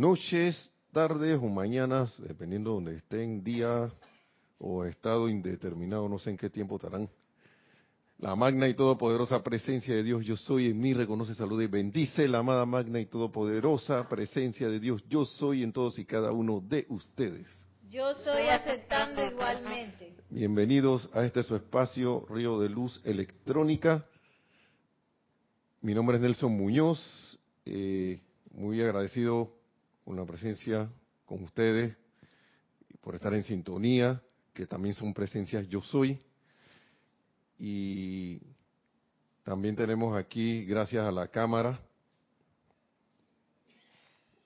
noches, tardes o mañanas, dependiendo de donde estén, día o estado indeterminado, no sé en qué tiempo estarán. La magna y todopoderosa presencia de Dios, yo soy en mí, reconoce, salud y bendice la amada magna y todopoderosa presencia de Dios, yo soy en todos y cada uno de ustedes. Yo soy aceptando igualmente. Bienvenidos a este su espacio, Río de Luz Electrónica. Mi nombre es Nelson Muñoz, eh, muy agradecido con la presencia con ustedes, por estar en sintonía, que también son presencias yo soy. Y también tenemos aquí, gracias a la cámara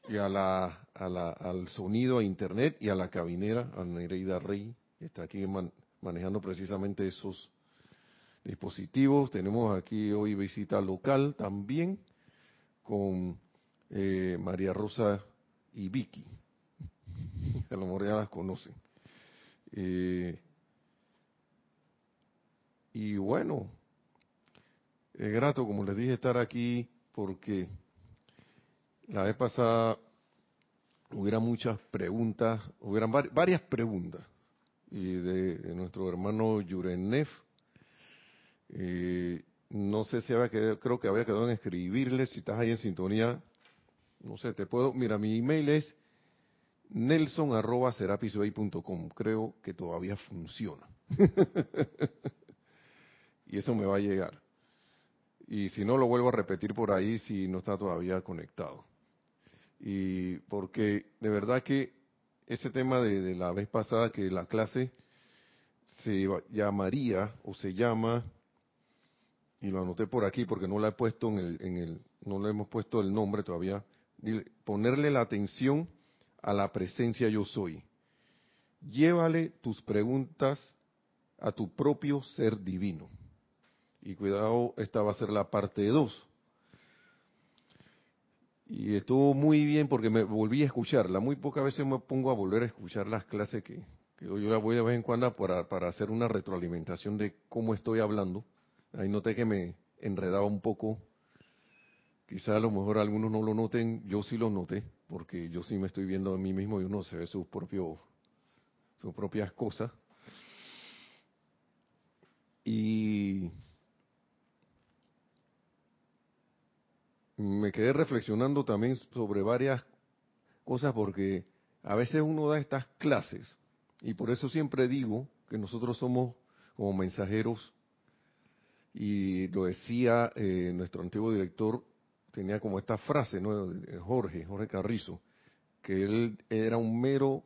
y a la, al sonido, a internet y a la cabinera, a Nereida Rey, que está aquí manejando precisamente esos dispositivos. Tenemos aquí hoy visita local también con eh, María Rosa y Vicky. A lo mejor ya las conocen. Eh, y bueno, es grato, como les dije, estar aquí porque la vez pasada hubiera muchas preguntas, hubieran varias preguntas y de, nuestro hermano Yurenef eh, no sé si había quedado, creo que había quedado en escribirle, si estás ahí en sintonía, no sé, te puedo, mira, mi email es nelson arroba creo que todavía funciona. y eso me va a llegar. Y si no, lo vuelvo a repetir por ahí si no está todavía conectado. Y porque de verdad que ese tema de, de la vez pasada, que la clase se llamaría o se llama y lo anoté por aquí porque no la he puesto en el, en el no le hemos puesto el nombre todavía, ponerle la atención a la presencia yo soy. Llévale tus preguntas a tu propio ser divino. Y cuidado, esta va a ser la parte 2. Y estuvo muy bien porque me volví a escucharla. Muy pocas veces me pongo a volver a escuchar las clases que, yo la voy de vez en cuando para, para hacer una retroalimentación de cómo estoy hablando Ahí noté que me enredaba un poco. Quizá a lo mejor algunos no lo noten, yo sí lo noté, porque yo sí me estoy viendo a mí mismo y uno se ve sus propios, sus propias cosas. Y me quedé reflexionando también sobre varias cosas porque a veces uno da estas clases y por eso siempre digo que nosotros somos como mensajeros y lo decía eh, nuestro antiguo director, tenía como esta frase, ¿no? Jorge, Jorge Carrizo, que él era un mero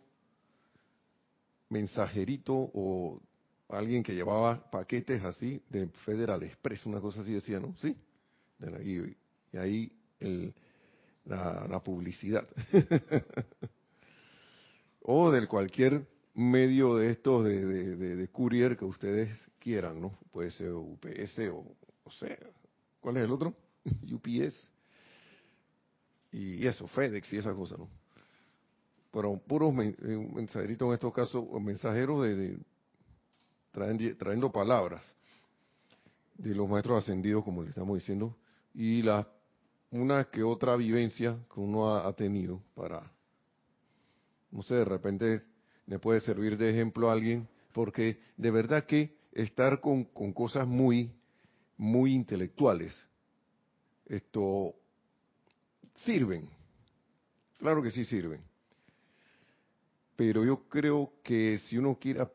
mensajerito o alguien que llevaba paquetes así de Federal Express, una cosa así decía, ¿no? Sí. Y, y ahí el, la, la publicidad. o del cualquier medio de estos de, de, de, courier que ustedes quieran, ¿no? Puede ser UPS o, o sea, ¿cuál es el otro? UPS. Y eso, FedEx y esa cosa, ¿no? Pero puros eh, mensajeritos en estos casos, mensajeros de, trayendo palabras de los maestros ascendidos, como le estamos diciendo, y la una que otra vivencia que uno ha tenido para, no sé, de repente le puede servir de ejemplo a alguien, porque de verdad que estar con, con cosas muy, muy intelectuales, esto sirven, claro que sí sirven, pero yo creo que si uno quiere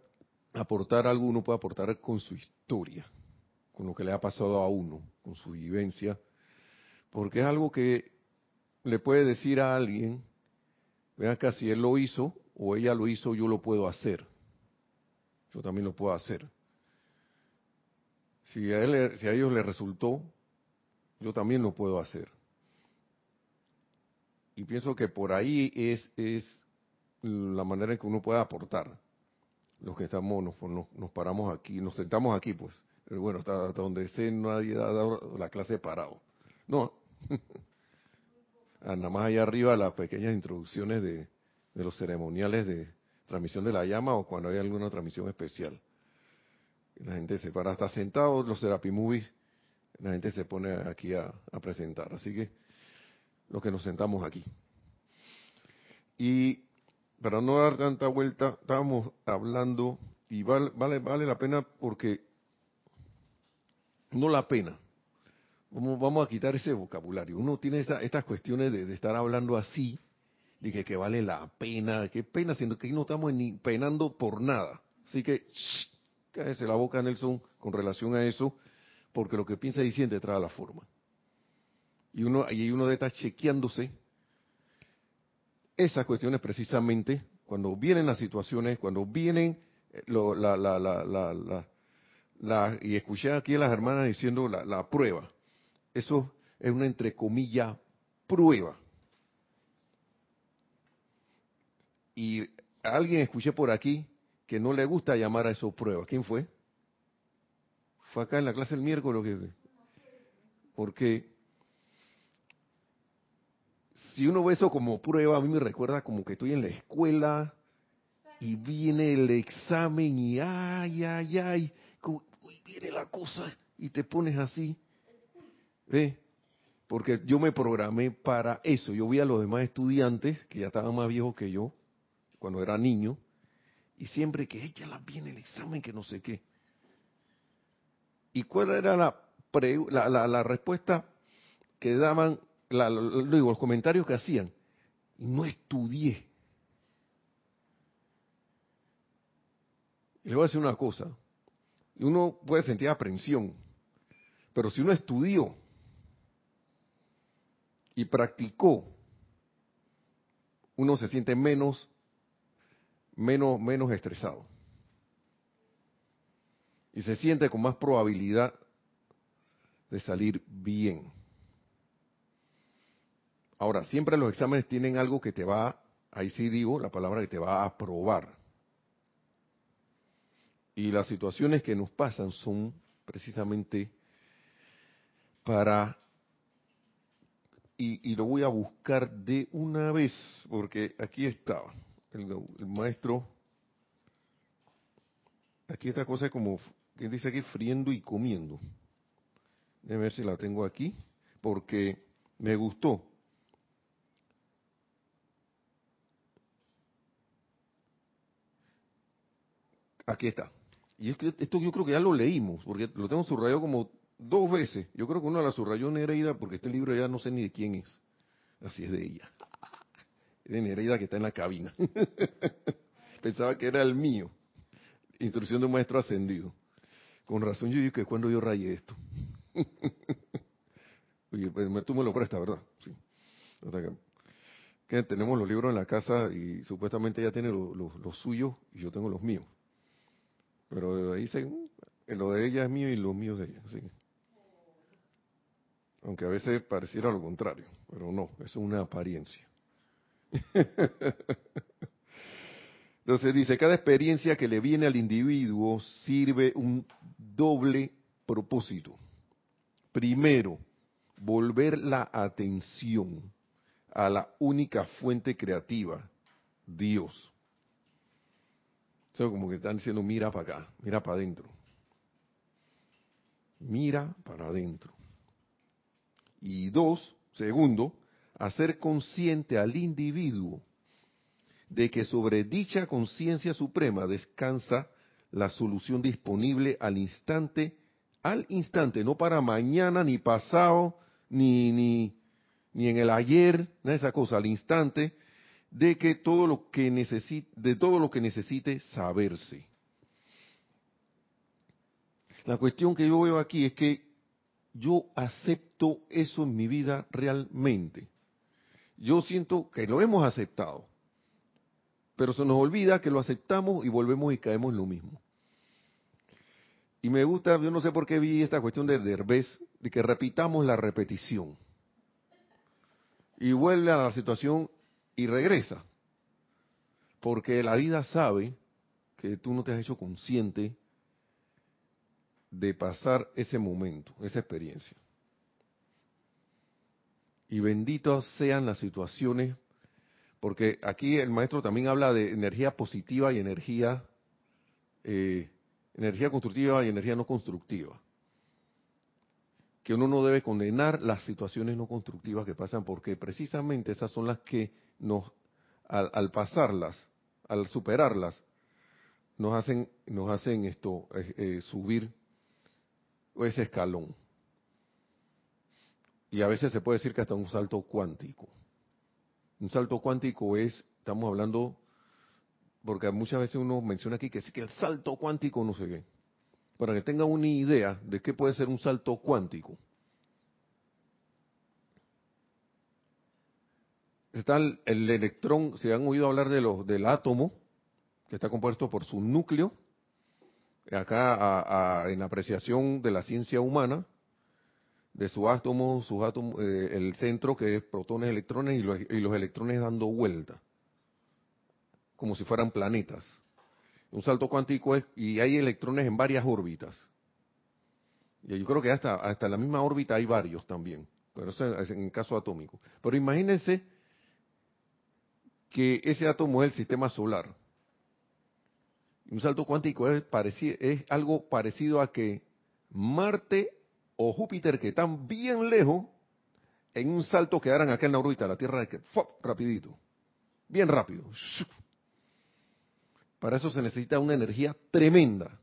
aportar algo, uno puede aportar con su historia, con lo que le ha pasado a uno, con su vivencia, porque es algo que le puede decir a alguien, vean que si él lo hizo, o ella lo hizo, yo lo puedo hacer. Yo también lo puedo hacer. Si a, él, si a ellos les resultó, yo también lo puedo hacer. Y pienso que por ahí es, es la manera en que uno puede aportar. Los que estamos, nos, nos, paramos aquí, nos sentamos aquí, pues. Pero bueno, hasta, hasta donde esté nadie ha dado la clase parado. No. Nada más allá arriba las pequeñas introducciones de, de los ceremoniales de transmisión de la llama o cuando hay alguna transmisión especial. La gente se para, hasta sentado, los Serapi Movies, la gente se pone aquí a, presentar. Así que los que nos sentamos aquí. Y para no dar tanta vuelta, estábamos hablando, y vale, vale, vale la pena porque, no la pena, vamos, vamos a quitar ese vocabulario. Uno tiene esa, estas cuestiones de, estar hablando así, de que, vale la pena, qué pena, siendo que no estamos ni penando por nada. Así que, shh, cállese la boca, Nelson, con relación a eso, porque lo que piensa y siente trae la forma. Y uno, y uno estar chequeándose esas cuestiones precisamente, cuando vienen las situaciones, cuando vienen lo, la, y escuché aquí a las hermanas diciendo la, prueba, eso es una entre comillas prueba. Y alguien escuché por aquí que no le gusta llamar a eso prueba. ¿Quién fue? Fue acá en la clase el miércoles. Que, porque si uno ve eso como prueba, a mí me recuerda como que estoy en la escuela y viene el examen y ay, ay, ay, como, uy, viene la cosa y te pones así. ¿Ve? Porque yo me programé para eso. Yo vi a los demás estudiantes que ya estaban más viejos que yo cuando era niño y siempre que ella viene el examen que no sé qué. ¿Y cuál era la, la, la, la respuesta que daban la, digo, los comentarios que hacían, y no estudié. Y le voy a decir una cosa, uno puede sentir aprensión, pero si uno estudió y practicó, uno se siente menos, menos, menos estresado. Y se siente con más probabilidad de salir bien. Ahora, siempre los exámenes tienen algo que te va, ahí sí digo la palabra que te va a probar. Y las situaciones que nos pasan son precisamente para, y, lo voy a buscar de una vez, porque aquí estaba, el, maestro, aquí esta cosa es como, que dice aquí, friendo y comiendo. Déjame ver si la tengo aquí, porque me gustó. Aquí está. Y esto yo creo que ya lo leímos, porque lo tengo subrayado como dos veces. Yo creo que uno la subrayó Nereida, porque este libro ya no sé ni de quién es. Así es de ella. Es de Nereida que está en la cabina. Pensaba que era el mío. Instrucción de un maestro ascendido. Con razón yo digo que cuando yo rayé esto. Oye, pues, tú me lo prestas, ¿verdad? Sí. Que, tenemos los libros en la casa y supuestamente ella tiene los suyos y yo tengo los míos. Pero ahí se, lo de ella es mío y lo mío es de ella. ¿sí? Aunque a veces pareciera lo contrario, pero no, es una apariencia. Entonces dice, cada experiencia que le viene al individuo sirve un doble propósito. Primero, volver la atención a la única fuente creativa, Dios como que están diciendo, mira para acá, mira para adentro. Mira para adentro. Y dos, segundo, hacer consciente al individuo de que sobre dicha conciencia suprema descansa la solución disponible al instante, al instante, no para mañana, ni pasado, ni, ni, ni en el ayer, nada de esa cosa, al instante, de que todo lo que necesite, de todo lo que necesite saberse. La cuestión que yo veo aquí es que yo acepto eso en mi vida realmente. Yo siento que lo hemos aceptado, pero se nos olvida que lo aceptamos y volvemos y caemos lo mismo. Y me gusta, yo no sé por qué vi esta cuestión de Derbez, de que repitamos la repetición. Y vuelve a la situación y regresa. Porque la vida sabe que tú no te has hecho consciente de pasar ese momento, esa experiencia. Y benditas sean las situaciones, porque aquí el maestro también habla de energía positiva y energía, eh, energía constructiva y energía no constructiva. Que uno no debe condenar las situaciones no constructivas que pasan, porque precisamente esas son las que nos al, pasarlas, al superarlas, nos hacen, nos hacen esto, eh, eh, subir ese escalón. Y a veces se puede decir que hasta un salto cuántico. Un salto cuántico es, estamos hablando, porque muchas veces uno menciona aquí que sí que el salto cuántico no sé qué. Para que tenga una idea de qué puede ser un salto cuántico. Está el, electrón, si han oído hablar de los, del átomo, que está compuesto por su núcleo, acá en apreciación de la ciencia humana, de su átomo, sus átomos, eh, el centro que es protones, electrones y los, y los electrones dando vuelta, como si fueran planetas. Un salto cuántico es, y hay electrones en varias órbitas. Y yo creo que hasta, hasta la misma órbita hay varios también, pero eso es en caso atómico. Pero imagínense que ese átomo es el sistema solar. Un salto cuántico es, algo parecido a que Marte o Júpiter, que están bien lejos, en un salto quedaran acá en la órbita de la Tierra, que, rapidito, bien rápido. Para eso se necesita una energía tremenda.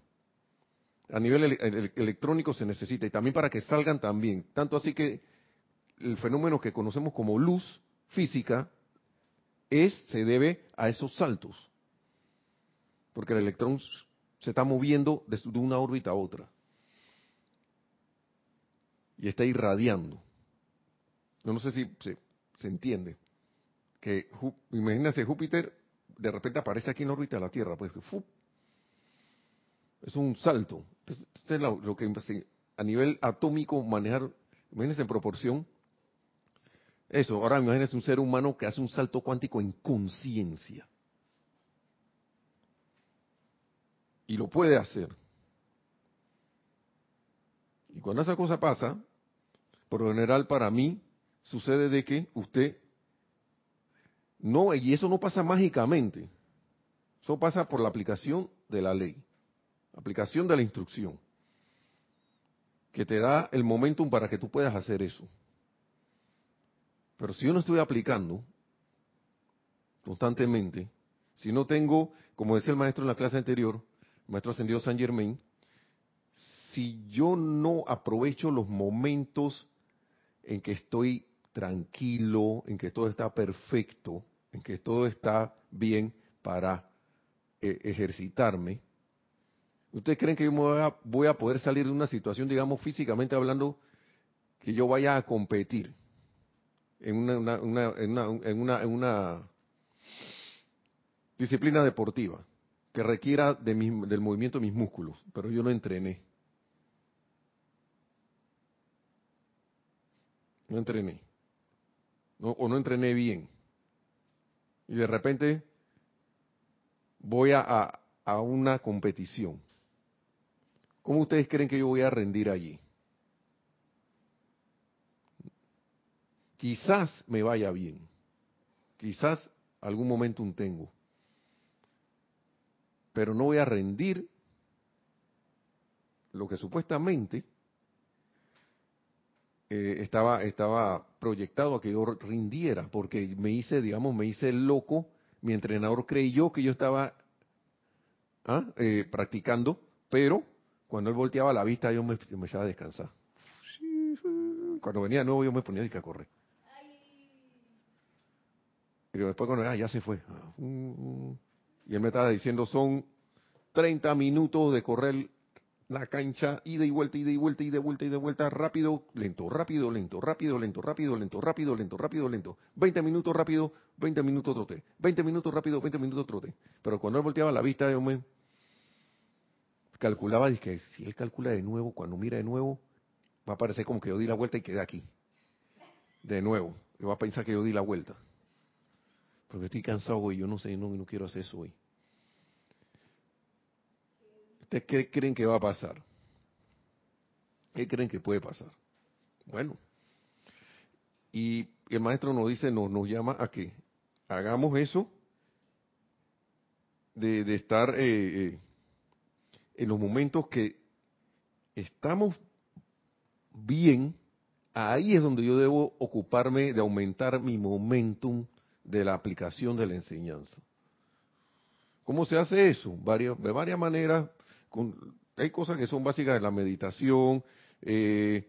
A nivel electrónico se necesita, y también para que salgan también. Tanto así que el fenómeno que conocemos como luz física es, se debe a esos saltos. Porque el electrón se está moviendo de una órbita a otra. Y está irradiando. No sé si se, entiende. Que imagínense Júpiter de repente aparece aquí en la órbita de la Tierra, pues es un salto. Esto es lo, que a nivel atómico manejar, imagínense en proporción, eso, ahora imagínense un ser humano que hace un salto cuántico en conciencia. Y lo puede hacer. Y cuando esa cosa pasa, por lo general para mí sucede de que usted no, y eso no pasa mágicamente. Eso pasa por la aplicación de la ley, aplicación de la instrucción, que te da el momentum para que tú puedas hacer eso. Pero si yo no estoy aplicando constantemente, si no tengo, como decía el maestro en la clase anterior, el maestro ascendido San Germain, si yo no aprovecho los momentos en que estoy tranquilo, en que todo está perfecto, en que todo está bien para eh, ejercitarme, ¿ustedes creen que yo voy a, voy a poder salir de una situación, digamos, físicamente hablando, que yo vaya a competir? En una, en una, en una, disciplina deportiva que requiera de del movimiento de mis músculos, pero yo no entrené. No entrené. o no entrené bien. Y de repente voy a, a una competición. ¿Cómo ustedes creen que yo voy a rendir allí? Quizás me vaya bien, quizás algún momento un tengo, pero no voy a rendir lo que supuestamente eh, estaba, estaba proyectado a que yo rindiera, porque me hice, digamos, me hice loco, mi entrenador creyó que yo estaba ¿ah? eh, practicando, pero cuando él volteaba la vista yo me, me echaba a descansar. Cuando venía de nuevo yo me ponía a correr. Y después cuando ah, ya se fue. Ah. Y él me estaba diciendo, son 30 minutos de correr la cancha, ida y vuelta, ida y vuelta, ida y vuelta, ida y vuelta, rápido, lento, rápido, lento, rápido, lento, rápido, lento, rápido, lento, rápido, lento. 20 minutos rápido, 20 minutos trote. 20 minutos rápido, 20 minutos trote. Pero cuando él volteaba la vista, yo me calculaba, dije, si él calcula de nuevo, cuando mira de nuevo, va a parecer como que yo di la vuelta y quedé aquí. De nuevo. Y va a pensar que yo di la vuelta. Porque estoy cansado hoy, yo no sé, no, no quiero hacer eso hoy. ¿Ustedes qué creen que va a pasar? ¿Qué creen que puede pasar? Bueno, y el maestro nos dice, nos, nos llama a que hagamos eso de, de estar eh, eh, en los momentos que estamos bien, ahí es donde yo debo ocuparme de aumentar mi momentum de la aplicación de la enseñanza. ¿Cómo se hace eso? de varias maneras. hay cosas que son básicas la meditación, eh,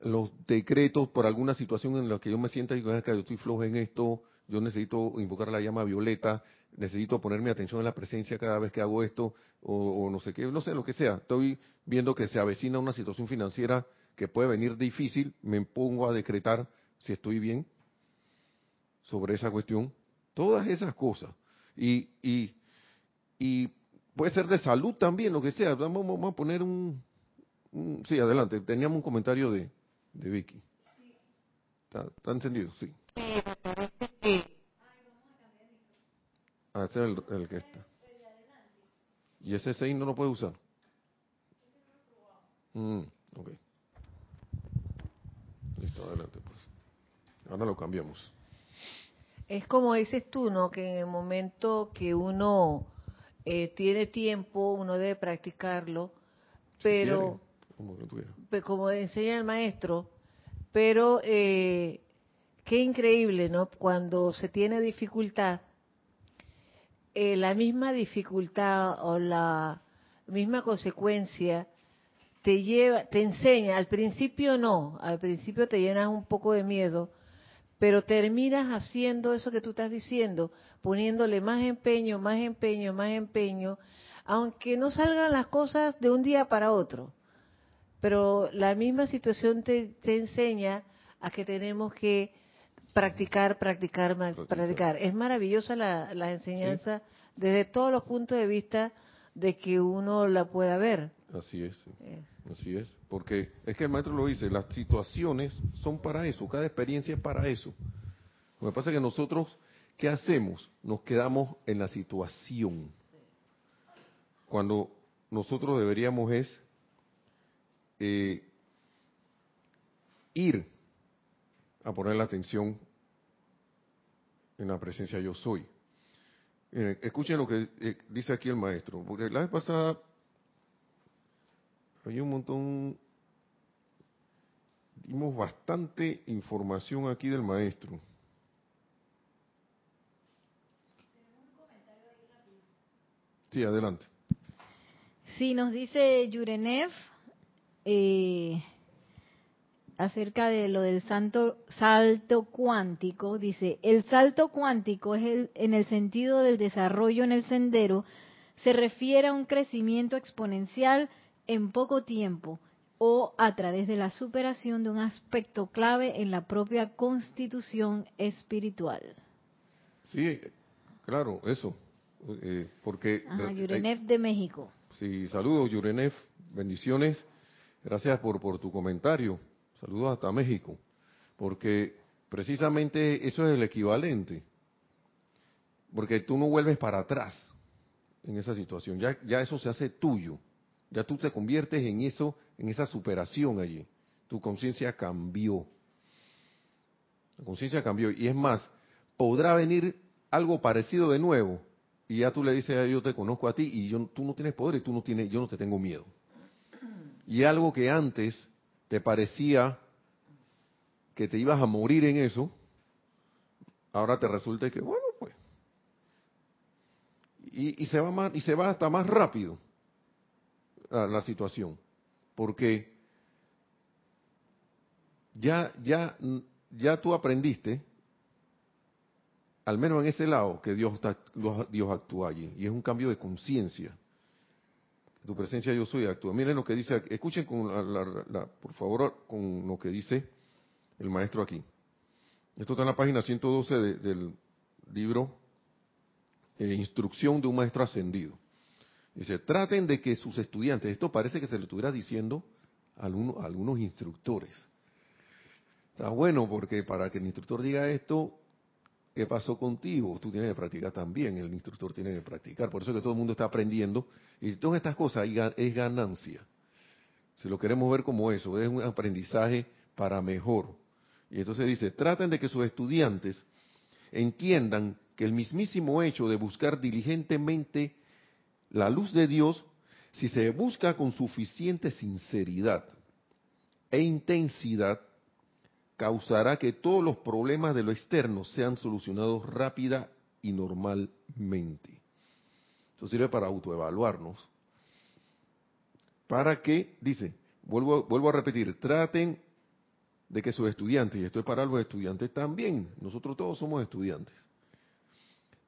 los decretos por alguna situación en la que yo me sienta y que yo estoy flojo en esto, yo necesito invocar la llama violeta, necesito ponerme atención en la presencia cada vez que hago esto, o, no sé qué, no sé lo que sea. Estoy viendo que se avecina una situación financiera que puede venir difícil, me pongo a decretar si estoy bien sobre esa cuestión. Todas esas cosas. Y, y, y puede ser de salud también, lo que sea. Vamos, a poner un, Sí, adelante. Teníamos un comentario de, de Vicky. ¿Está, encendido? Sí. Ah, este es el, que está. ¿Y ese 6 no lo puede usar? Mm, ok. Listo, adelante pues. Ahora lo cambiamos. Es como dices tú, ¿no? Que en el momento que uno eh, tiene tiempo, uno debe practicarlo, pero como, enseña el maestro, pero eh, qué increíble, ¿no? Cuando se tiene dificultad, eh, la misma dificultad o la misma consecuencia te lleva, te enseña, al principio no, al principio te llenas un poco de miedo, pero terminas haciendo eso que tú estás diciendo, poniéndole más empeño, más empeño, más empeño, aunque no salgan las cosas de un día para otro pero la misma situación te, enseña a que tenemos que practicar, practicar, practicar. Es maravillosa la, la enseñanza desde todos los puntos de vista de que uno la pueda ver. Así es, así es, porque es que el maestro lo dice, las situaciones son para eso, cada experiencia es para eso. Lo que pasa es que nosotros, ¿qué hacemos? Nos quedamos en la situación. Cuando nosotros deberíamos es eh, ir a poner la atención en la presencia yo soy. escuchen lo que eh, dice aquí el maestro, porque la vez pasada hay un montón, dimos bastante información aquí del maestro. Sí, adelante. Sí, nos dice Yurenev eh, acerca de lo del santo, salto cuántico, dice, el salto cuántico es el, en el sentido del desarrollo en el sendero, se refiere a un crecimiento exponencial en poco tiempo o a través de la superación de un aspecto clave en la propia constitución espiritual. Sí, claro, eso. Eh, porque Ajá, Yurenev de México. Sí, saludos Yurenev, bendiciones. Gracias por, por tu comentario. Saludos hasta México. Porque precisamente eso es el equivalente. Porque tú no vuelves para atrás en esa situación. Ya, ya eso se hace tuyo. Ya tú te conviertes en eso, en esa superación allí. Tu conciencia cambió. La conciencia cambió. Y es más, podrá venir algo parecido de nuevo. Y ya tú le dices, yo te conozco a ti y yo, tú no tienes poder y tú no tienes, yo no te tengo miedo. Y algo que antes te parecía que te ibas a morir en eso, ahora te resulta que, bueno, pues. Y, se va más, y se va hasta más rápido la, la situación. Porque ya, ya, ya tú aprendiste, al menos en ese lado, que Dios, Dios actúa allí. Y es un cambio de conciencia tu presencia yo soy actúa. Miren lo que dice, escuchen con la, por favor con lo que dice el maestro aquí. Esto está en la página 112 del libro eh, Instrucción de un Maestro Ascendido. Dice, traten de que sus estudiantes, esto parece que se lo estuviera diciendo a algunos instructores. Está bueno porque para que el instructor diga esto, ¿qué pasó contigo? Tú tienes que practicar también, el instructor tiene que practicar. Por eso que todo el mundo está aprendiendo y todas estas cosas es ganancia. Si lo queremos ver como eso, es un aprendizaje para mejor. Y entonces dice, traten de que sus estudiantes entiendan que el mismísimo hecho de buscar diligentemente la luz de Dios, si se busca con suficiente sinceridad e intensidad, causará que todos los problemas de lo externo sean solucionados rápida y normalmente. Esto sirve para autoevaluarnos. Para que, dice, vuelvo, vuelvo a repetir, traten de que sus estudiantes, y esto es para los estudiantes también, nosotros todos somos estudiantes,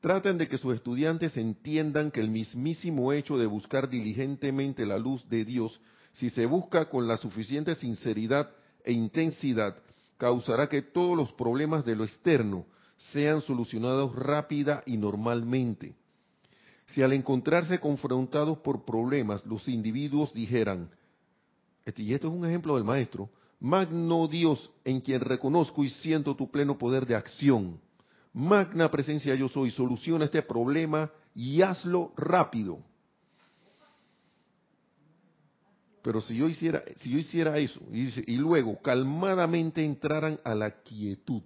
traten de que sus estudiantes entiendan que el mismísimo hecho de buscar diligentemente la luz de Dios, si se busca con la suficiente sinceridad e intensidad, causará que todos los problemas de lo externo sean solucionados rápida y normalmente. Si al encontrarse confrontados por problemas los individuos dijeran, este, y esto es un ejemplo del maestro, Magno Dios en quien reconozco y siento tu pleno poder de acción. Magna presencia yo soy, soluciona este problema y hazlo rápido. Pero si yo hiciera, si yo hiciera eso y, luego calmadamente entraran a la quietud,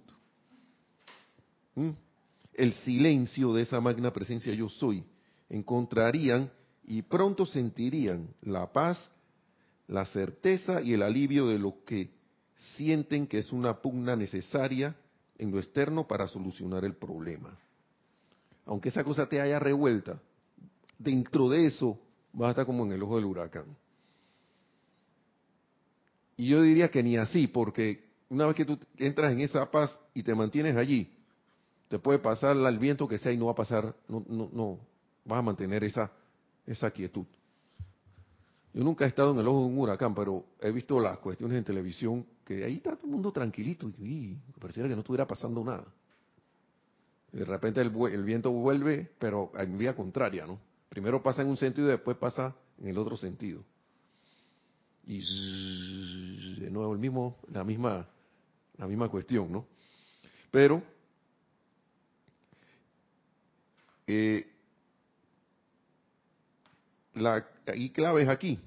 el silencio de esa magna presencia yo soy, encontrarían y pronto sentirían la paz, la certeza y el alivio de lo que sienten que es una pugna necesaria en lo externo para solucionar el problema. Aunque esa cosa te haya revuelta, dentro de eso vas a estar como en el ojo del huracán. Y yo diría que ni así, porque una vez que tú entras en esa paz y te mantienes allí, te puede pasar el viento que sea y no va a pasar, no, no, no, vas a mantener esa, esa quietud. Yo nunca he estado en el ojo de un huracán, pero he visto las cuestiones en televisión que ahí está todo el mundo tranquilito y, pareciera que no estuviera pasando nada. De repente el, viento vuelve, pero en vía contraria, ¿no? Primero pasa en un sentido y después pasa en el otro sentido y de nuevo el mismo, la misma, la misma cuestión, ¿no? Pero eh, la y clave es aquí.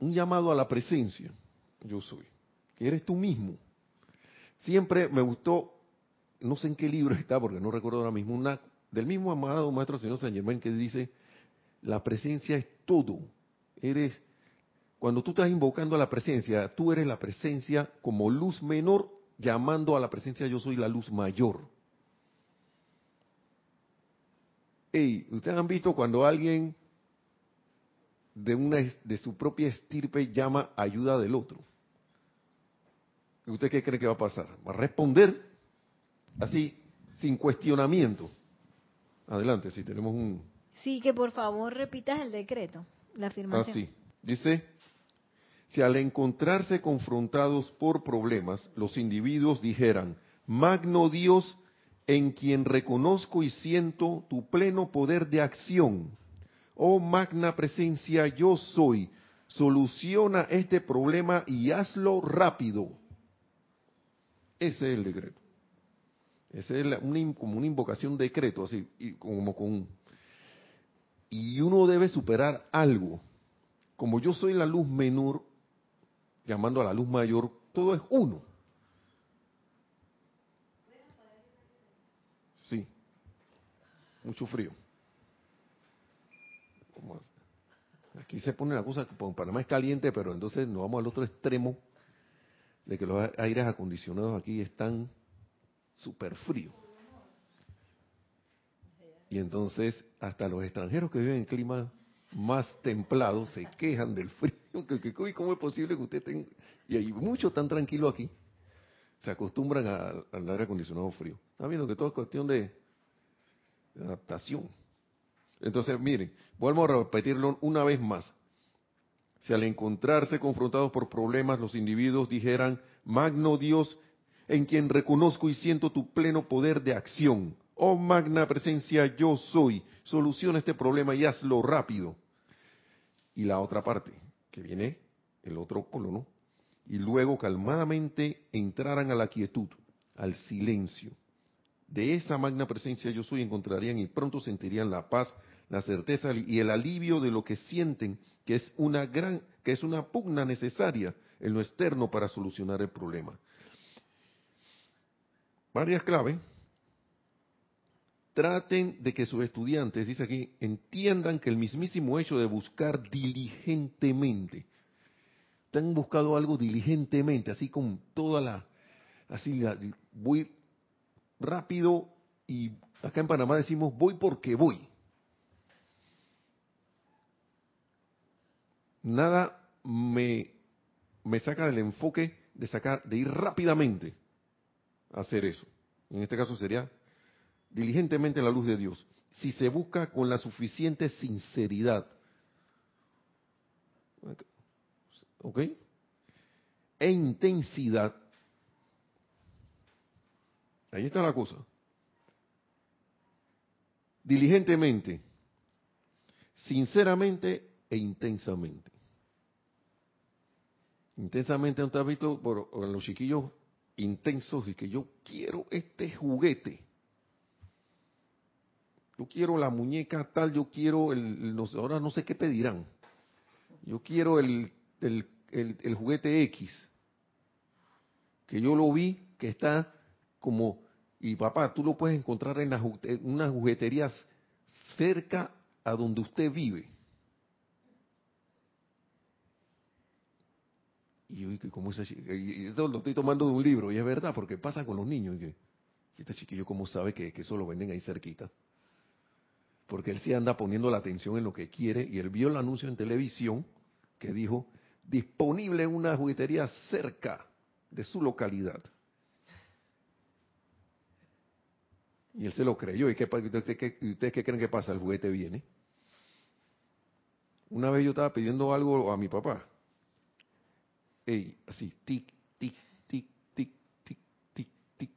Un llamado a la presencia, yo soy, que eres tú mismo. Siempre me gustó, no sé en qué libro está, porque no recuerdo ahora mismo, una del mismo amado Maestro Señor San Germán que dice, la presencia es todo. Eres, cuando tú estás invocando a la presencia, tú eres la presencia como luz menor, llamando a la presencia yo soy la luz mayor. Hey, ustedes han visto cuando alguien de una de su propia estirpe llama ayuda del otro. ¿Usted qué cree que va a pasar? Va a responder así, sin cuestionamiento. Adelante, si tenemos un, Sí, que por favor repitas el decreto, la afirmación. Ah, sí. Dice, si al encontrarse confrontados por problemas, los individuos dijeran, Magno Dios, en quien reconozco y siento tu pleno poder de acción, oh magna presencia yo soy, soluciona este problema y hazlo rápido. Ese es el decreto. Esa es como una invocación decreto, así, y como con y uno debe superar algo. Como yo soy la luz menor, llamando a la luz mayor, todo es uno. Sí, mucho frío. Aquí se pone la cosa, en Panamá es caliente, pero entonces nos vamos al otro extremo de que los aires acondicionados aquí están súper fríos. Y entonces hasta los extranjeros que viven en climas más templados se quejan del frío. ¿Cómo es posible que usted tenga... Y hay muchos tan tranquilos aquí. Se acostumbran al aire acondicionado frío. Está viendo que todo es cuestión de, adaptación. Entonces, miren, vuelvo a repetirlo una vez más. Si al encontrarse confrontados por problemas los individuos dijeran, Magno Dios, en quien reconozco y siento tu pleno poder de acción, Oh magna presencia, yo soy. Soluciona este problema y hazlo rápido. Y la otra parte, que viene el otro polo, ¿no? Y luego calmadamente entraran a la quietud, al silencio. De esa magna presencia yo soy encontrarían y pronto sentirían la paz, la certeza y el alivio de lo que sienten que es una gran, que es una pugna necesaria en lo externo para solucionar el problema. Varias claves traten de que sus estudiantes, dice aquí, entiendan que el mismísimo hecho de buscar diligentemente, han buscado algo diligentemente, así con toda la, así voy rápido y acá en Panamá decimos voy porque voy. Nada me, me saca del enfoque de sacar, de ir rápidamente a hacer eso. En este caso sería diligentemente la luz de Dios. Si se busca con la suficiente sinceridad. ¿Ok? E intensidad. Ahí está la cosa. Diligentemente, sinceramente e intensamente. Intensamente, ¿no te has visto por, los chiquillos intensos y que yo quiero este juguete? Yo quiero la muñeca tal, yo quiero el, ahora no sé qué pedirán. Yo quiero el, el, el, juguete X. Que yo lo vi que está como, y papá, tú lo puedes encontrar en, unas jugueterías cerca a donde usted vive. Y yo, como esa y esto lo estoy tomando de un libro, y es verdad, porque pasa con los niños. Y este chiquillo, ¿cómo sabe que, eso lo venden ahí cerquita? Porque él sí anda poniendo la atención en lo que quiere, y él vio el anuncio en televisión que dijo, disponible una juguetería cerca de su localidad. Y él se lo creyó. ¿Y ustedes, qué, creen que pasa? El juguete viene. Una vez yo estaba pidiendo algo a mi papá así, tic, tic, tic, tic, tic, tic, tic.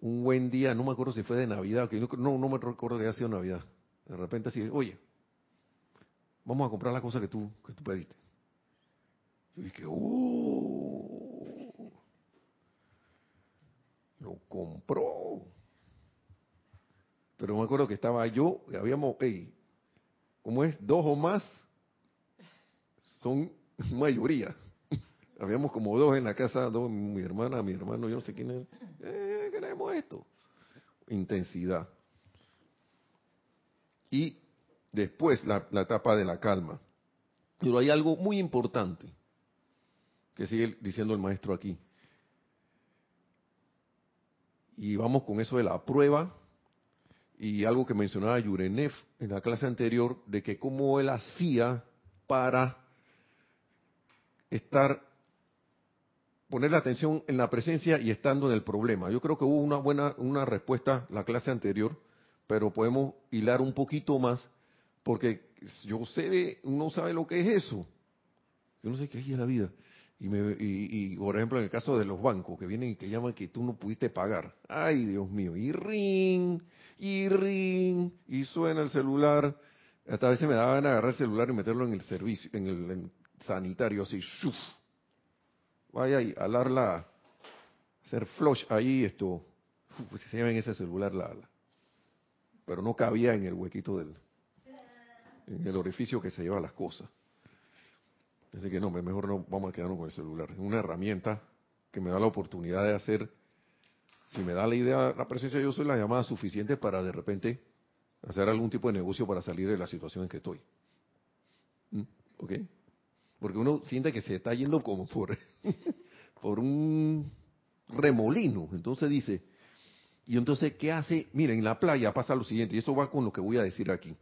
Un buen día, no me acuerdo si fue de Navidad, que no, no me recuerdo que haya sido Navidad. De repente así, oye, vamos a comprar la cosa que tú, que tú pediste. Yo dije, ¡oh! Lo compró. Pero me acuerdo que estaba yo, habíamos, hey, como es dos o más, son mayoría. Habíamos como dos en la casa, dos, mi hermana, mi hermano, yo no sé quién es. Eh, queremos esto. Intensidad. Y después la, la etapa de la calma. Pero hay algo muy importante que sigue diciendo el maestro aquí. Y vamos con eso de la prueba y algo que mencionaba Yurenev en la clase anterior, de que cómo él hacía para estar poner la atención en la presencia y estando en el problema. Yo creo que hubo una buena una respuesta la clase anterior, pero podemos hilar un poquito más porque yo sé de uno sabe lo que es eso. Yo no sé qué es la vida. Y, me, y, por ejemplo, en el caso de los bancos que vienen y que llaman que tú no pudiste pagar. Ay, Dios mío. Y ring, y ring, y suena el celular. Hasta a veces me daban agarrar el celular y meterlo en el servicio, en el sanitario, así, ¡shuf! vaya y alarla, hacer flush ahí, esto, pues se llama en ese celular, la, pero no cabía en el huequito del, en el orificio que se lleva las cosas. Así que no, mejor no vamos a quedarnos con el celular. Es una herramienta que me da la oportunidad de hacer, si me da la idea, la presencia yo soy la llamada suficiente para de repente hacer algún tipo de negocio para salir de la situación en que estoy. ¿Mm? ¿Ok? porque uno siente que se está yendo como por, por un remolino. Entonces dice, y entonces, ¿qué hace? Miren, en la playa pasa lo siguiente, y eso va con lo que voy a decir aquí.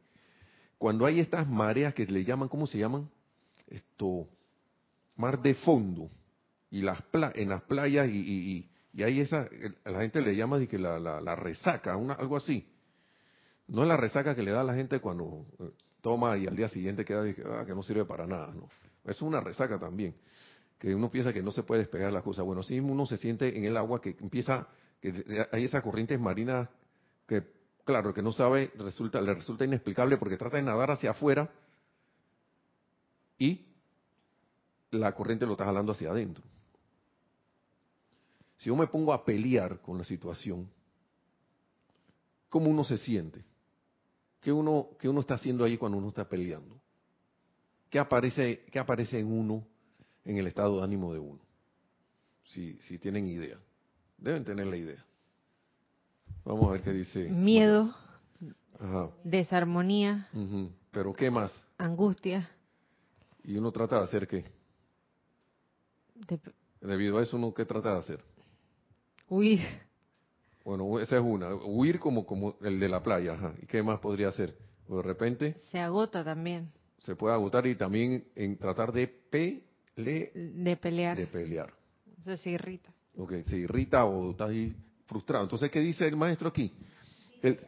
Cuando hay estas mareas que le llaman, ¿cómo se llaman? Esto, mar de fondo, y las en las playas, y, y, hay esa, la gente le llama que la, la, resaca, una, algo así. No es la resaca que le da a la gente cuando eh, toma y al día siguiente queda ah, que no sirve para nada, ¿no? Es una resaca también, que uno piensa que no se puede despegar las cosas. Bueno, si uno se siente en el agua que empieza, que hay esas corrientes marinas que, claro, que no sabe, resulta, le resulta inexplicable porque trata de nadar hacia afuera y la corriente lo está jalando hacia adentro. Si yo me pongo a pelear con la situación, ¿cómo uno se siente? ¿Qué uno, qué uno está haciendo ahí cuando uno está peleando? ¿Qué aparece, qué aparece en uno, en el estado de ánimo de uno? Si, si tienen idea. Deben tener la idea. Vamos a ver qué dice. Miedo. Desarmonía. Pero ¿qué más? Angustia. Y uno trata de hacer qué? Debido a eso, ¿no? ¿qué trata de hacer? Huir. Bueno, esa es una. Huir como, como el de la playa. Ajá. ¿Y qué más podría hacer? de repente... Se agota también. Se puede agotar y también en tratar de de pelear. De pelear. Entonces se irrita. Ok, se irrita o está ahí frustrado. Entonces, ¿qué dice el maestro aquí? El...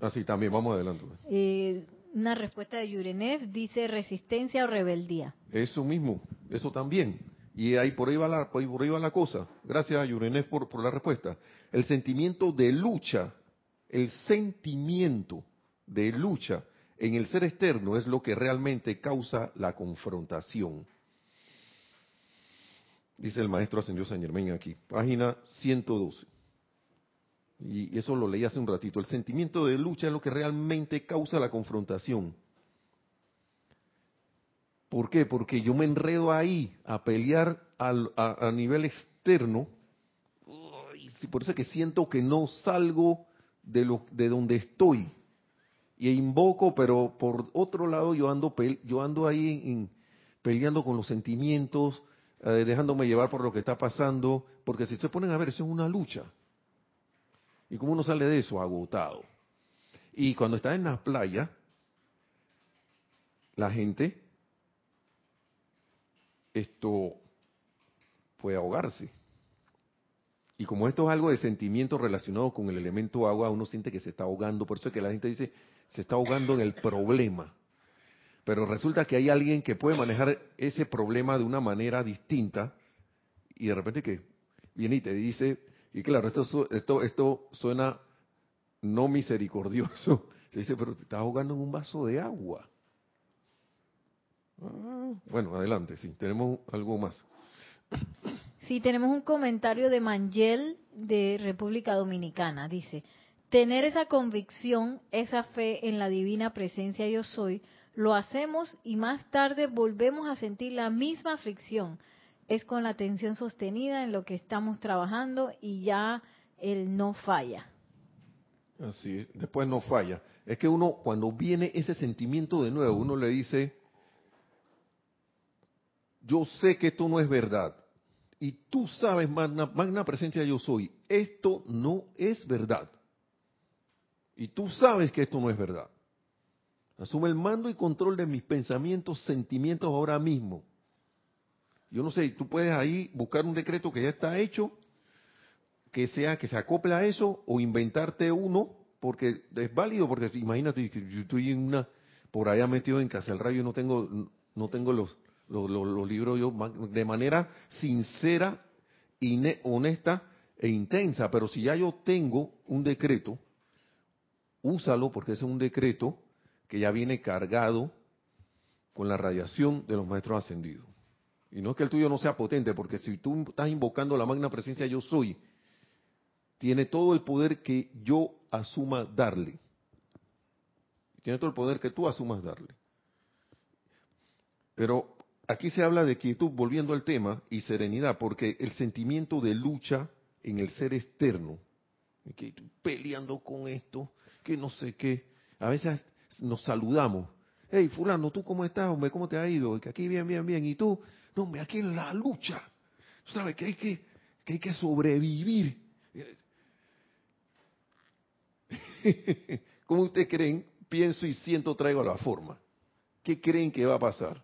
Ah, sí, también, vamos adelante. Eh, una respuesta de Yurenev dice resistencia o rebeldía. Eso mismo, eso también. Y ahí por ahí va la, por ahí va la cosa. Gracias a Yurenev por, por la respuesta. El sentimiento de lucha, el sentimiento de lucha en el ser externo es lo que realmente causa la confrontación. Dice el maestro Ascendió San Germán aquí, página 112. Y eso lo leí hace un ratito. El sentimiento de lucha es lo que realmente causa la confrontación. ¿Por qué? Porque yo me enredo ahí a pelear a, nivel externo. Y por eso es que siento que no salgo de, lo, de donde estoy y invoco, pero por otro lado yo ando, yo ando ahí peleando con los sentimientos, eh, dejándome llevar por lo que está pasando, porque si se ponen a ver, eso es una lucha. ¿Y cómo uno sale de eso? Agotado. Y cuando está en la playa, la gente, esto puede ahogarse. Y como esto es algo de sentimiento relacionado con el elemento agua, uno siente que se está ahogando. Por eso es que la gente dice, se está ahogando en el problema. Pero resulta que hay alguien que puede manejar ese problema de una manera distinta y de repente que viene y te dice, y claro, esto, esto, esto suena no misericordioso. Se dice, pero te estás ahogando en un vaso de agua. Ah, bueno, adelante, sí, tenemos algo más. Sí, tenemos un comentario de Mangel de República Dominicana. Dice, tener esa convicción, esa fe en la divina presencia yo soy, lo hacemos y más tarde volvemos a sentir la misma fricción. Es con la atención sostenida en lo que estamos trabajando y ya él no falla. Así, después no falla. Es que uno, cuando viene ese sentimiento de nuevo, uno le dice, yo sé que esto no es verdad. Y tú sabes, magna, magna presencia yo soy, esto no es verdad. Y tú sabes que esto no es verdad. Asume el mando y control de mis pensamientos, sentimientos ahora mismo. Yo no sé, tú puedes ahí buscar un decreto que ya está hecho, que sea que se acople a eso, o inventarte uno, porque es válido, porque imagínate yo estoy en una, por allá metido en casa del rayo no tengo, no tengo los, los, libros yo de manera sincera, honesta e intensa, pero si ya yo tengo un decreto, úsalo porque es un decreto que ya viene cargado con la radiación de los maestros ascendidos. Y no es que el tuyo no sea potente, porque si tú estás invocando la magna presencia yo soy, tiene todo el poder que yo asuma darle. Tiene todo el poder que tú asumas darle. Pero aquí se habla de quietud, volviendo al tema, y serenidad, porque el sentimiento de lucha en el ser externo, que peleando con esto, que no sé qué. A veces nos saludamos. Hey, fulano, ¿tú cómo estás, hombre? ¿Cómo te ha ido? Que aquí bien, bien, bien. ¿Y tú? No, hombre, aquí en la lucha. Tú sabes que hay que, que, hay que sobrevivir. ¿Cómo ustedes creen? Pienso y siento, traigo a la forma. ¿Qué creen que va a pasar?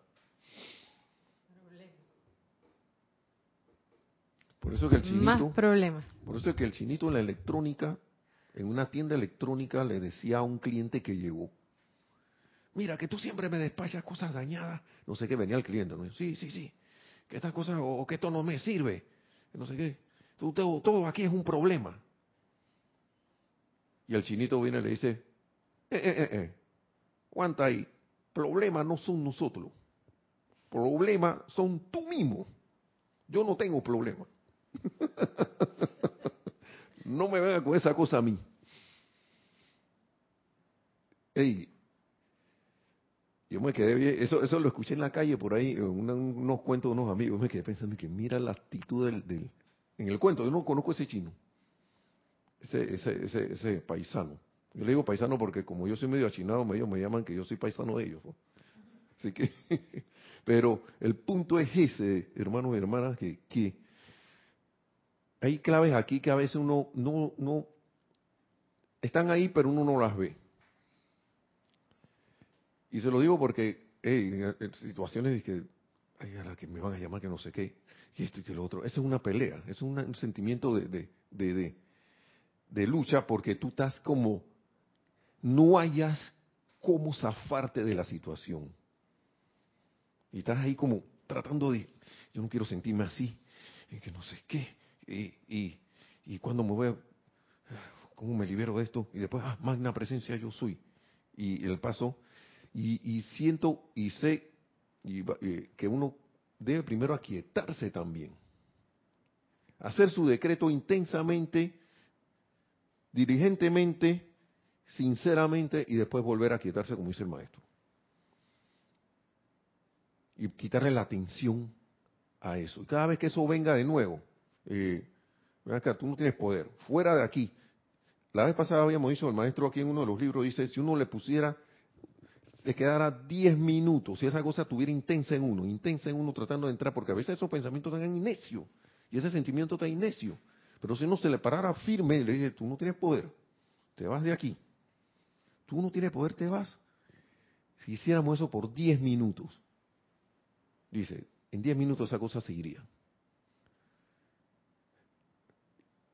Por eso que el chinito, Más problemas. Por eso que el chinito en la electrónica en una tienda electrónica le decía a un cliente que llegó, mira, que tú siempre me despachas cosas dañadas. No sé qué venía el cliente. Sí, sí, sí. Que estas cosas, o que esto no me sirve. No sé qué. Todo, aquí es un problema. Y el chinito viene y le dice, eh, eh, eh, eh. ¿Cuánta ahí? Problemas no son nosotros. Problemas son tú mismo. Yo no tengo problema. no me venga con esa cosa a mí. Ey, yo me quedé bien, eso, eso lo escuché en la calle por ahí, en unos cuentos de unos amigos, me quedé pensando que mira la actitud del, en el cuento, yo no conozco ese chino, ese, ese, ese, ese paisano. Yo le digo paisano porque como yo soy medio achinado, medio me llaman que yo soy paisano de ellos. Así que, pero el punto es ese, hermanos y hermanas, que, que hay claves aquí que a veces uno no, no, están ahí, pero uno no las ve. Y se lo digo porque, hey, en situaciones que, ay, a la que me van a llamar que no sé qué, y esto y lo otro, eso es una pelea, es un sentimiento de, de, de, de, lucha porque tú estás como, no hayas cómo zafarte de la situación. Y estás ahí como tratando de, yo no quiero sentirme así, y que no sé qué, y, y, y cuando me voy a, ¿cómo me libero de esto? Y después, ah, magna presencia yo soy. Y el paso, y, siento y sé y, eh, que uno debe primero aquietarse también. Hacer su decreto intensamente, diligentemente, sinceramente, y después volver a aquietarse como dice el maestro. Y quitarle la atención a eso. Y cada vez que eso venga de nuevo, eh, acá, tú no tienes poder, fuera de aquí, la vez pasada habíamos dicho, el maestro aquí en uno de los libros dice, si uno le pusiera, le quedara 10 minutos, si esa cosa tuviera intensa en uno, intensa en uno tratando de entrar, porque a veces esos pensamientos están innecio, y ese sentimiento está innecio. Pero si uno se le parara firme, le dice, tú no tienes poder, te vas de aquí. Tú no tienes poder, te vas. Si hiciéramos eso por 10 minutos, dice, en 10 minutos esa cosa seguiría.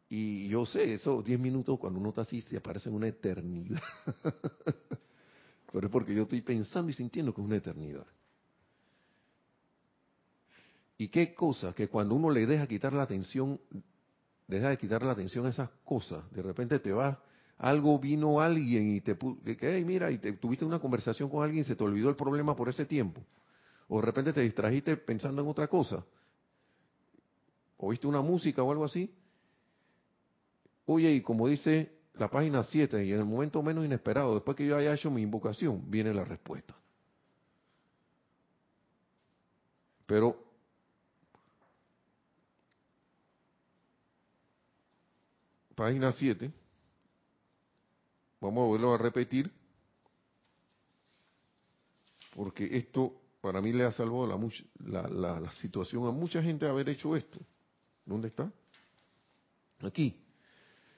Y yo sé, esos 10 minutos cuando uno está así se aparecen una eternidad. Pero es porque yo estoy pensando y sintiendo que es una eternidad. Y qué cosa que cuando uno le deja quitar la atención, deja de quitar la atención a esas cosas, de repente te va, algo vino alguien y te que, mira, y te, tuviste una conversación con alguien y se te olvidó el problema por ese tiempo. O de repente te distrajiste pensando en otra cosa. Oíste una música o algo así Oye, y como dice la página 7, y en el momento menos inesperado, después que yo haya hecho mi invocación, viene la respuesta. Pero página 7, vamos a volverlo a repetir, porque esto para mí le ha salvado la, la, la situación a mucha gente haber hecho esto. ¿Dónde está? Aquí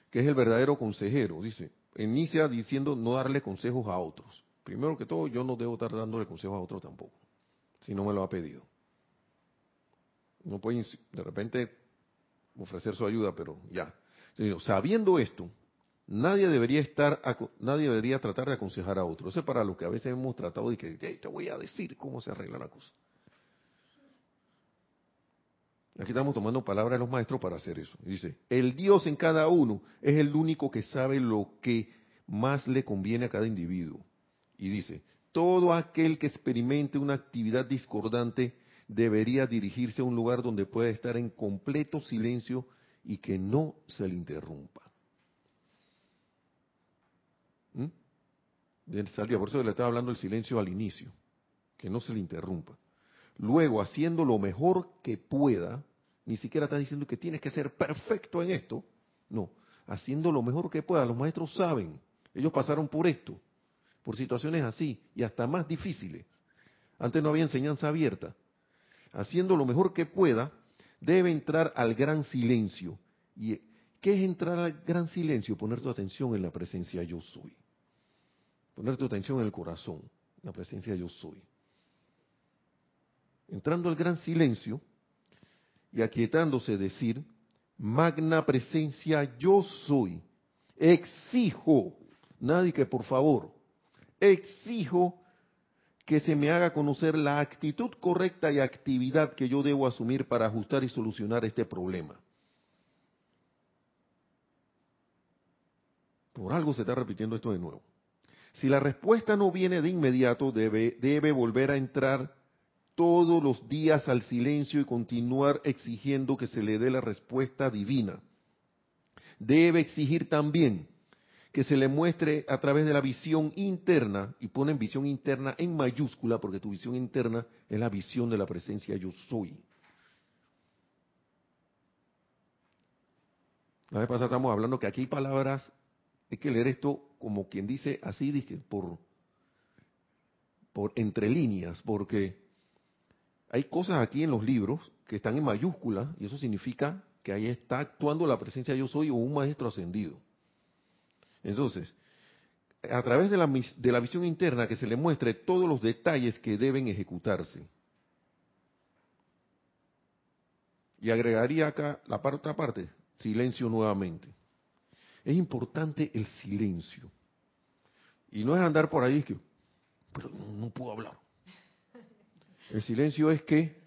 que es el verdadero consejero. Dice, inicia diciendo no darle consejos a otros. Primero que todo, yo no debo estar dándole consejos a otros tampoco, si no me lo ha pedido. No puede de repente ofrecer su ayuda, pero ya. Sabiendo esto, nadie debería estar, nadie debería tratar de aconsejar a otros. Eso es para lo que a veces hemos tratado de que te voy a decir cómo se arregla la cosa. Aquí estamos tomando palabras de los maestros para hacer eso. Dice, el Dios en cada uno es el único que sabe lo que más le conviene a cada individuo. Y dice, todo aquel que experimente una actividad discordante debería dirigirse a un lugar donde pueda estar en completo silencio y que no se le interrumpa. ¿Mm? Por eso le estaba hablando el silencio al inicio, que no se le interrumpa. Luego, haciendo lo mejor que pueda, ni siquiera está diciendo que tienes que ser perfecto en esto, no, haciendo lo mejor que pueda. Los maestros saben, ellos pasaron por esto, por situaciones así y hasta más difíciles. Antes no había enseñanza abierta. Haciendo lo mejor que pueda, debe entrar al gran silencio. ¿Y qué es entrar al gran silencio? Poner tu atención en la presencia yo soy. Poner tu atención en el corazón, la presencia yo soy entrando al gran silencio y aquietándose decir, magna presencia yo soy, exijo, nadie que por favor, exijo que se me haga conocer la actitud correcta y actividad que yo debo asumir para ajustar y solucionar este problema. Por algo se está repitiendo esto de nuevo. Si la respuesta no viene de inmediato, debe, debe volver a entrar todos los días al silencio y continuar exigiendo que se le dé la respuesta divina. Debe exigir también que se le muestre a través de la visión interna, y ponen visión interna en mayúscula, porque tu visión interna es la visión de la presencia yo soy. La vez pasada estamos hablando que aquí hay palabras, hay que leer esto como quien dice así, dije, por, por entre líneas, porque hay cosas aquí en los libros que están en mayúscula y eso significa que ahí está actuando la presencia yo soy o un maestro ascendido. Entonces, a través de la, de la visión interna que se le muestre todos los detalles que deben ejecutarse. Y agregaría acá la otra parte, silencio nuevamente. Es importante el silencio. Y no es andar por ahí que, pero no, puedo hablar. El silencio es que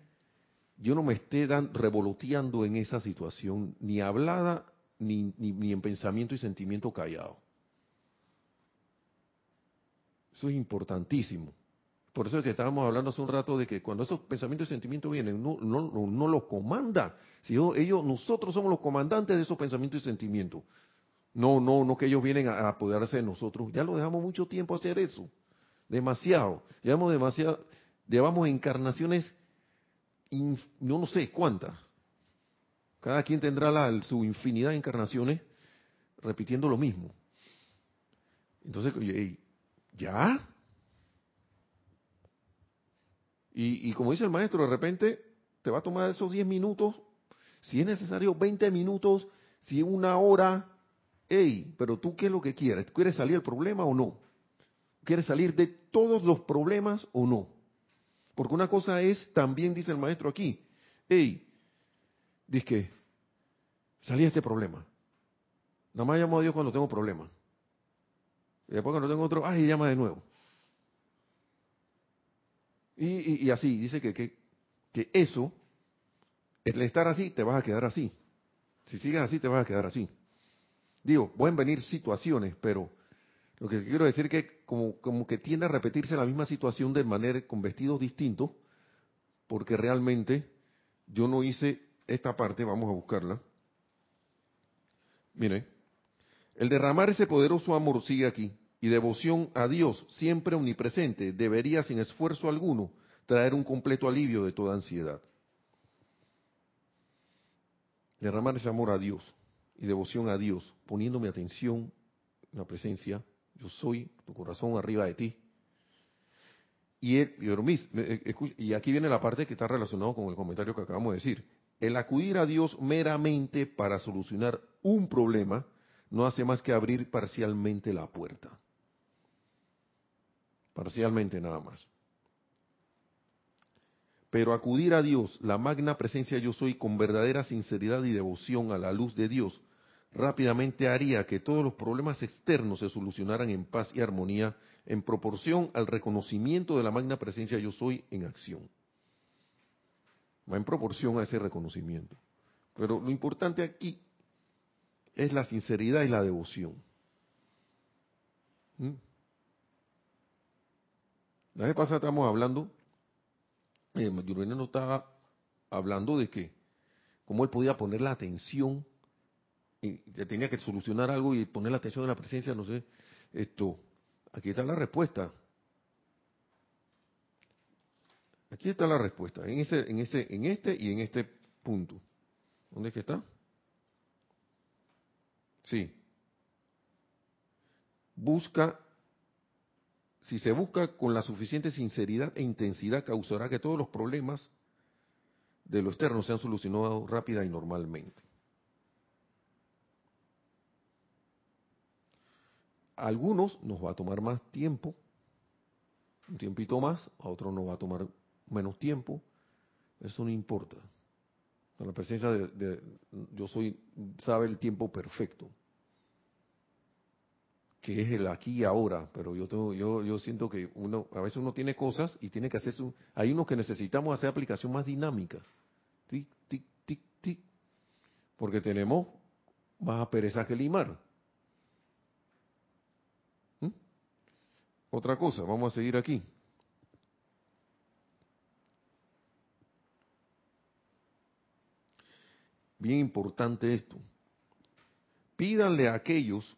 yo no me esté revoloteando en esa situación, ni hablada, ni, ni en pensamiento y sentimiento callado. Eso es importantísimo. Por eso es que estábamos hablando hace un rato de que cuando esos pensamientos y sentimientos vienen, no, no, no los comanda. Si ellos, nosotros somos los comandantes de esos pensamientos y sentimientos. No, no, no que ellos vienen a, apoderarse de nosotros. Ya lo dejamos mucho tiempo hacer eso. Demasiado. Llevamos demasiado, llevamos encarnaciones, no, no sé cuántas. Cada quien tendrá la, su infinidad de encarnaciones repitiendo lo mismo. Entonces, ¿ya? Y, como dice el maestro, de repente te va a tomar esos 10 minutos, si es necesario 20 minutos, si es una hora, hey, pero tú qué es lo que quieres, ¿quieres salir del problema o no? ¿Quieres salir de todos los problemas o no? Porque una cosa es, también dice el maestro aquí, hey, dice que salí de este problema. Nada más llamo a Dios cuando tengo problemas. Y después cuando tengo otro, ay, llama de nuevo. Y, así, dice que, que, que eso, el estar así, te vas a quedar así. Si sigues así, te vas a quedar así. Digo, pueden venir situaciones, pero lo que quiero decir es que como, como que tiende a repetirse la misma situación de manera, con vestidos distintos, porque realmente yo no hice esta parte, vamos a buscarla. Mire, el derramar ese poderoso amor sigue aquí y devoción a Dios, siempre omnipresente, debería sin esfuerzo alguno traer un completo alivio de toda ansiedad. Derramar ese amor a Dios y devoción a Dios, poniendo mi atención en la presencia, yo soy tu corazón arriba de ti. Y, y aquí viene la parte que está relacionada con el comentario que acabamos de decir. El acudir a Dios meramente para solucionar un problema no hace más que abrir parcialmente la puerta parcialmente nada más. Pero acudir a Dios, la magna presencia yo soy, con verdadera sinceridad y devoción a la luz de Dios, rápidamente haría que todos los problemas externos se solucionaran en paz y armonía en proporción al reconocimiento de la magna presencia yo soy en acción. Va en proporción a ese reconocimiento. Pero lo importante aquí es la sinceridad y la devoción. ¿Mm? La vez pasada estábamos hablando, eh, no estaba hablando de que cómo él podía poner la atención, y tenía que solucionar algo y poner la atención en la presencia, no sé, esto, aquí está la respuesta. Aquí está la respuesta, en ese, en este, en este y en este punto. ¿Dónde es que está? Sí. Busca si se busca con la suficiente sinceridad e intensidad, causará que todos los problemas de lo externo sean solucionados rápida y normalmente. A algunos nos va a tomar más tiempo, un tiempito más, a otros nos va a tomar menos tiempo, eso no importa. La presencia de, yo soy, sabe el tiempo perfecto que es el aquí y ahora, pero yo tengo, yo, yo siento que uno, a veces uno tiene cosas y tiene que hacer su, hay unos que necesitamos hacer aplicación más dinámica, tic, tic, tic, tic, porque tenemos más pereza que limar. Otra cosa, vamos a seguir aquí. Bien importante esto. Pídanle a aquellos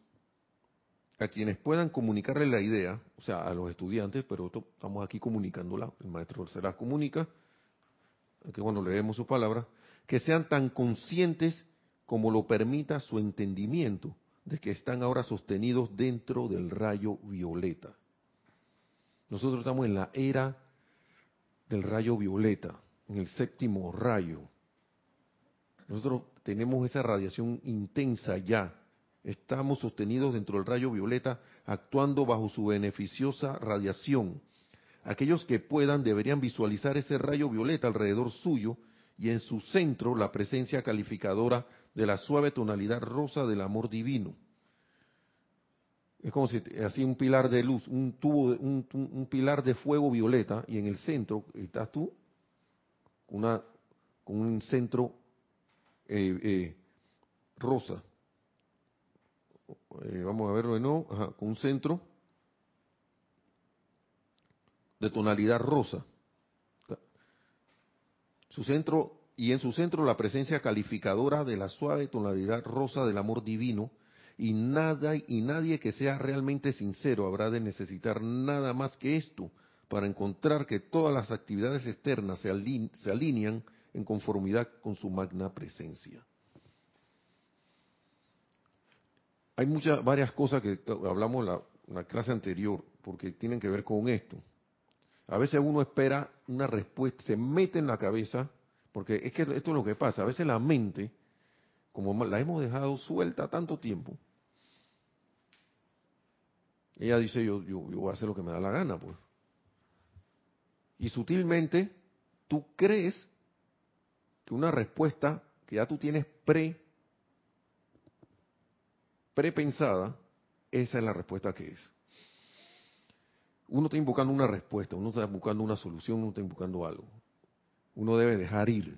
a quienes puedan comunicarle la idea, o sea, a los estudiantes, pero estamos aquí comunicándola, el maestro se las comunica, que bueno, leemos su palabra, que sean tan conscientes como lo permita su entendimiento de que están ahora sostenidos dentro del rayo violeta. Nosotros estamos en la era del rayo violeta, en el séptimo rayo. Nosotros tenemos esa radiación intensa ya. Estamos sostenidos dentro del rayo violeta, actuando bajo su beneficiosa radiación. Aquellos que puedan deberían visualizar ese rayo violeta alrededor suyo y en su centro la presencia calificadora de la suave tonalidad rosa del amor divino. Es como si así un pilar de luz, un tubo, un, un, pilar de fuego violeta y en el centro estás tú, una, con un centro eh, eh, rosa. Eh, vamos a verlo de nuevo, con un centro de tonalidad rosa. Su centro y en su centro la presencia calificadora de la suave tonalidad rosa del amor divino y nada y nadie que sea realmente sincero habrá de necesitar nada más que esto para encontrar que todas las actividades externas se, alinean en conformidad con su magna presencia. Hay muchas varias cosas que hablamos en la clase anterior porque tienen que ver con esto. A veces uno espera una respuesta, se mete en la cabeza, porque es que esto es lo que pasa, a veces la mente, como la hemos dejado suelta tanto tiempo, ella dice, yo, yo, voy a hacer lo que me da la gana, pues. Y sutilmente tú crees que una respuesta que ya tú tienes pre prepensada, esa es la respuesta que es. Uno está invocando una respuesta, uno está buscando una solución, uno está invocando algo. Uno debe dejar ir.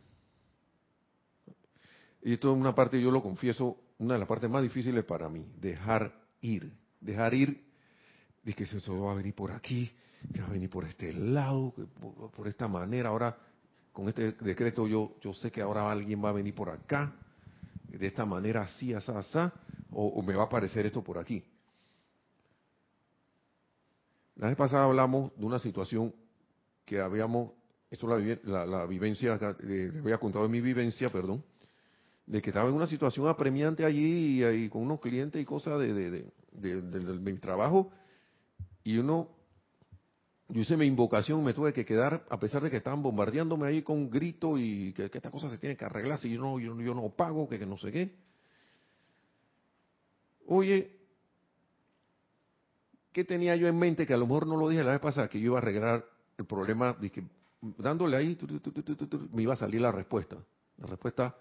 Y esto es una parte, yo lo confieso, una de las partes más difíciles para mí, dejar ir. Dejar ir de que eso va a venir por aquí, que va a venir por este lado, por, esta manera. Ahora, con este decreto, yo, yo sé que ahora alguien va a venir por acá, de esta manera, así, así, así, o, me va a aparecer esto por aquí. La vez pasada hablamos de una situación que habíamos, esto es la, la, vivencia, eh, les había contado de mi vivencia, perdón, de que estaba en una situación apremiante allí y, con unos clientes y cosas de, de, de, mi trabajo y uno, yo hice mi invocación, me tuve que quedar, a pesar de que estaban bombardeándome ahí con un grito y que, esta cosa se tiene que arreglar si yo no, yo, no pago, que, no sé qué. Oye, ¿qué tenía yo en mente? Que a lo mejor no lo dije la vez pasada, que yo iba a arreglar el problema, que dándole ahí, me iba a salir la respuesta. La respuesta,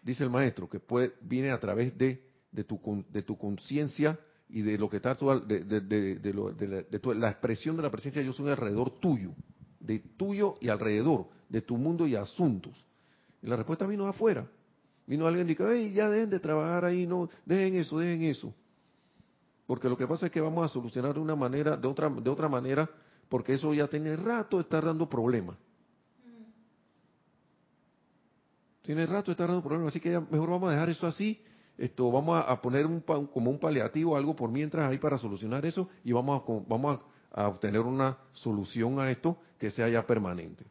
dice el maestro, que puede, viene a través de, de tu, de tu conciencia y de lo que está de, de, de, la, la, expresión de la presencia de Dios soy alrededor tuyo, de tuyo y alrededor, de tu mundo y asuntos. Y la respuesta vino afuera. Vino alguien y dijo, hey, ya dejen de trabajar ahí, no, dejen eso, dejen eso. Porque lo que pasa es que vamos a solucionar de una manera, de otra, de otra manera, porque eso ya tiene rato de estar dando problemas. Tiene rato de estar dando problemas, así que ya mejor vamos a dejar eso así esto vamos a, poner un, como un paliativo, algo por mientras ahí para solucionar eso y vamos a, vamos a, obtener una solución a esto que sea ya permanente.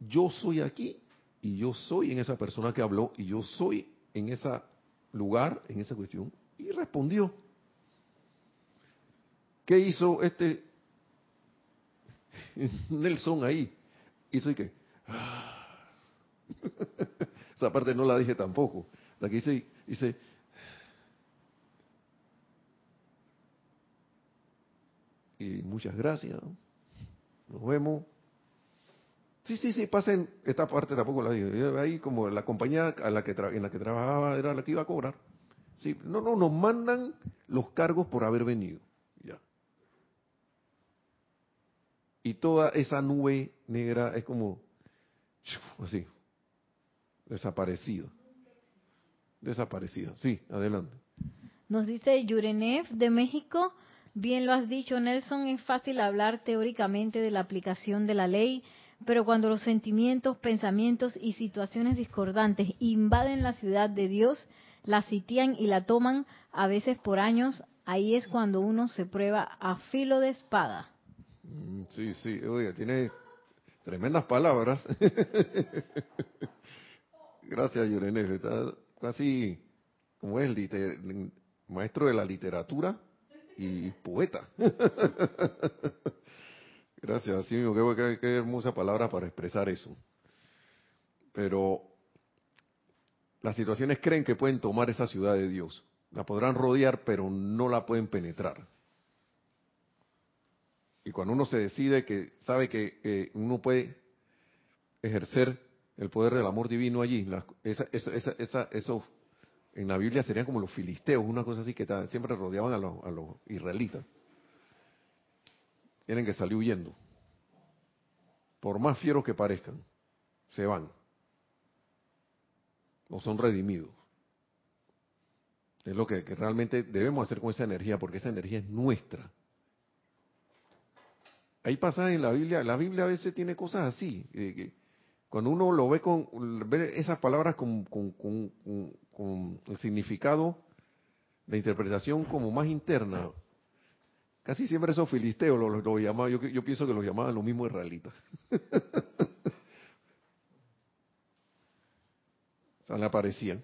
Yo soy aquí y yo soy en esa persona que habló y yo soy en ese lugar, en esa cuestión, y respondió. ¿Qué hizo este Nelson ahí? Hizo y qué? Esa parte no la dije tampoco. La que dice, dice, y muchas gracias. Nos vemos. Sí, sí, sí, pasen. Esta parte tampoco la dije. Ahí como la compañía en la que trabajaba era la que iba a cobrar. Sí, no, no, nos mandan los cargos por haber venido. Ya. Y toda esa nube negra es como, así, desaparecido. Desaparecido. Sí, adelante. Nos dice Yurenev de México, bien lo has dicho Nelson, es fácil hablar teóricamente de la aplicación de la ley, pero cuando los sentimientos, pensamientos y situaciones discordantes invaden la ciudad de Dios, la sitian y la toman a veces por años, ahí es cuando uno se prueba a filo de espada. Mm, sí, sí, oiga, tiene Tremendas palabras. Gracias, Yurene. Está casi como él, maestro de la literatura y poeta. Gracias, así mismo, qué, qué hermosa palabra para expresar eso. Pero las situaciones creen que pueden tomar esa ciudad de Dios. La podrán rodear, pero no la pueden penetrar. Y cuando uno se decide que sabe que uno puede ejercer el poder del amor divino allí, esa, esa, eso en la Biblia serían como los filisteos, una cosa así que siempre rodeaban a los israelitas. Tienen que salir huyendo. Por más fieros que parezcan, se van. O son redimidos. Es lo que, realmente debemos hacer con esa energía, porque esa energía es nuestra. Hay pasajes en la Biblia, la Biblia a veces tiene cosas así. que cuando uno lo ve con ve esas palabras con, el significado de interpretación como más interna, casi siempre esos filisteos lo, lo, llamaban, yo, yo, pienso que los llamaban lo mismo israelitas. o sea, le aparecían.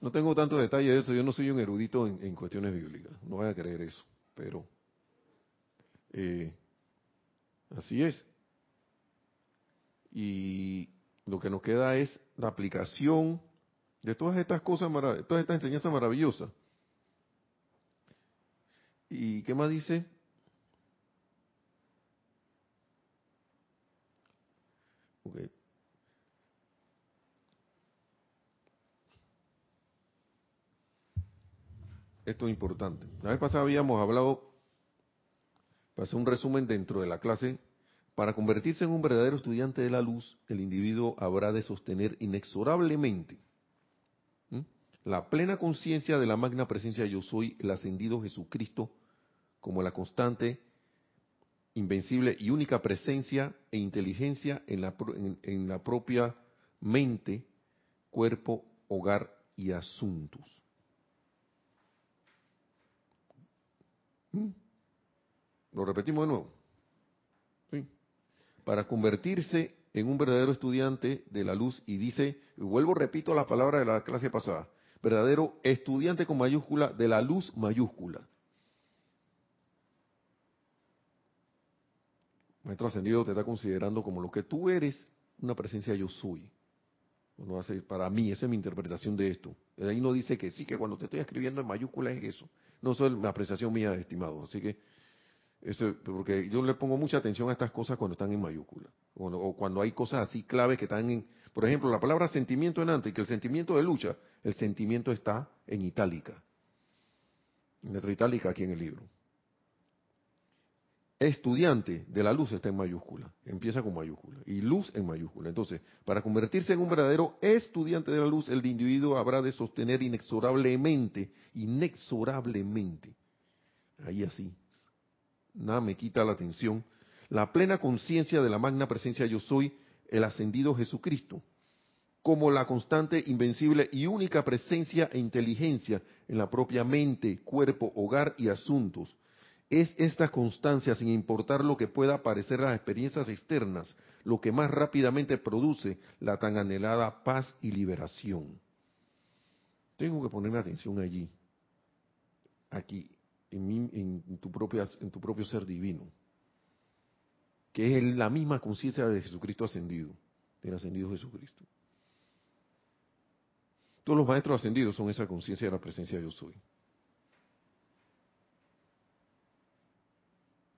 No tengo tanto detalle de eso, yo no soy un erudito en, cuestiones bíblicas, no voy a creer eso, pero eh, así es. Y lo que nos queda es la aplicación de todas estas cosas, todas estas enseñanzas maravillosas. ¿Y qué más dice? Esto es importante. La vez pasada habíamos hablado, para hacer un resumen dentro de la clase, para convertirse en un verdadero estudiante de la luz, el individuo habrá de sostener inexorablemente la plena conciencia de la magna presencia yo soy, el ascendido Jesucristo, como la constante, invencible y única presencia e inteligencia en la, en, la propia mente, cuerpo, hogar y asuntos. Lo repetimos de nuevo para convertirse en un verdadero estudiante de la luz y dice, y vuelvo, repito la palabra de la clase pasada, verdadero estudiante con mayúscula de la luz mayúscula. Maestro Ascendido te está considerando como lo que tú eres, una presencia yo soy. hace, para mí, esa es mi interpretación de esto. Ahí no dice que sí, que cuando te estoy escribiendo en mayúscula es eso. No, es la apreciación mía, estimado. Así que eso, porque yo le pongo mucha atención a estas cosas cuando están en mayúscula. O, cuando hay cosas así claves que están en... Por ejemplo, la palabra sentimiento en antes, que el sentimiento de lucha, el sentimiento está en itálica. En letra itálica aquí en el libro. Estudiante de la luz está en mayúscula, empieza con mayúscula, y luz en mayúscula. Entonces, para convertirse en un verdadero estudiante de la luz, el individuo habrá de sostener inexorablemente, inexorablemente, ahí así, nada me quita la atención, la plena conciencia de la magna presencia yo soy, el ascendido Jesucristo, como la constante, invencible y única presencia e inteligencia en la propia mente, cuerpo, hogar y asuntos. Es esta constancia, sin importar lo que pueda parecer las experiencias externas, lo que más rápidamente produce la tan anhelada paz y liberación. Tengo que ponerme atención allí, aquí, en, tu propia, en tu propio ser divino, que es la misma conciencia de Jesucristo ascendido, del ascendido Jesucristo. Todos los maestros ascendidos son esa conciencia de la presencia de yo soy.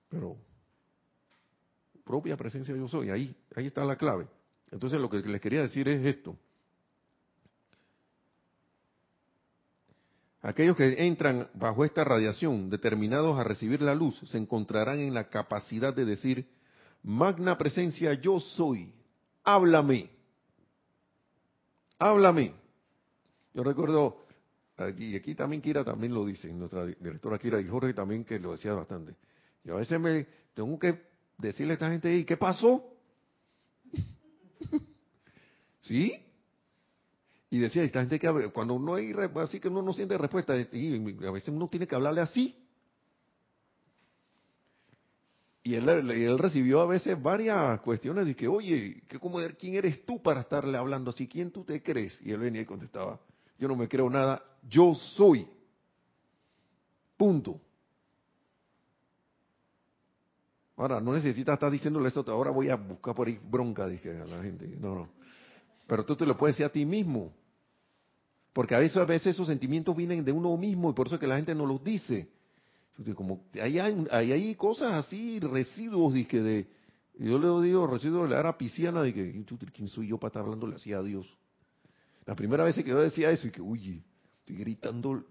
Pero propia presencia de yo soy, ahí, ahí está la clave. Entonces lo que les quería decir es esto. Aquellos que entran bajo esta radiación, determinados a recibir la luz, se encontrarán en la capacidad de decir, magna presencia yo soy, háblame, háblame. Yo recuerdo, y aquí también Kira también lo dice, nuestra directora Kira y Jorge también que lo decía bastante. Y a veces me tengo que decirle a esta gente, ¿y qué pasó? ¿Sí? Y decía, esta gente que cuando no hay, así que uno no siente respuesta, y a veces uno tiene que hablarle así. Y él, él recibió a veces varias cuestiones de que, oye, ¿quién eres tú para estarle hablando así? ¿Quién tú te crees? Y él venía y contestaba, yo no me creo nada, yo soy. Punto. Ahora, no necesitas estar diciéndole esto, ahora voy a buscar por ahí bronca, dije a la gente. No, no. Pero tú te lo puedes decir a ti mismo. Porque a veces, esos sentimientos vienen de uno mismo y por eso es que la gente no los dice. Como hay, hay, cosas así, residuos, dije, de, yo le digo residuos de la era pisciana, de que, ¿quién soy yo para estar hablándole así a Dios? La primera vez que yo decía eso, y que, uy, estoy gritando,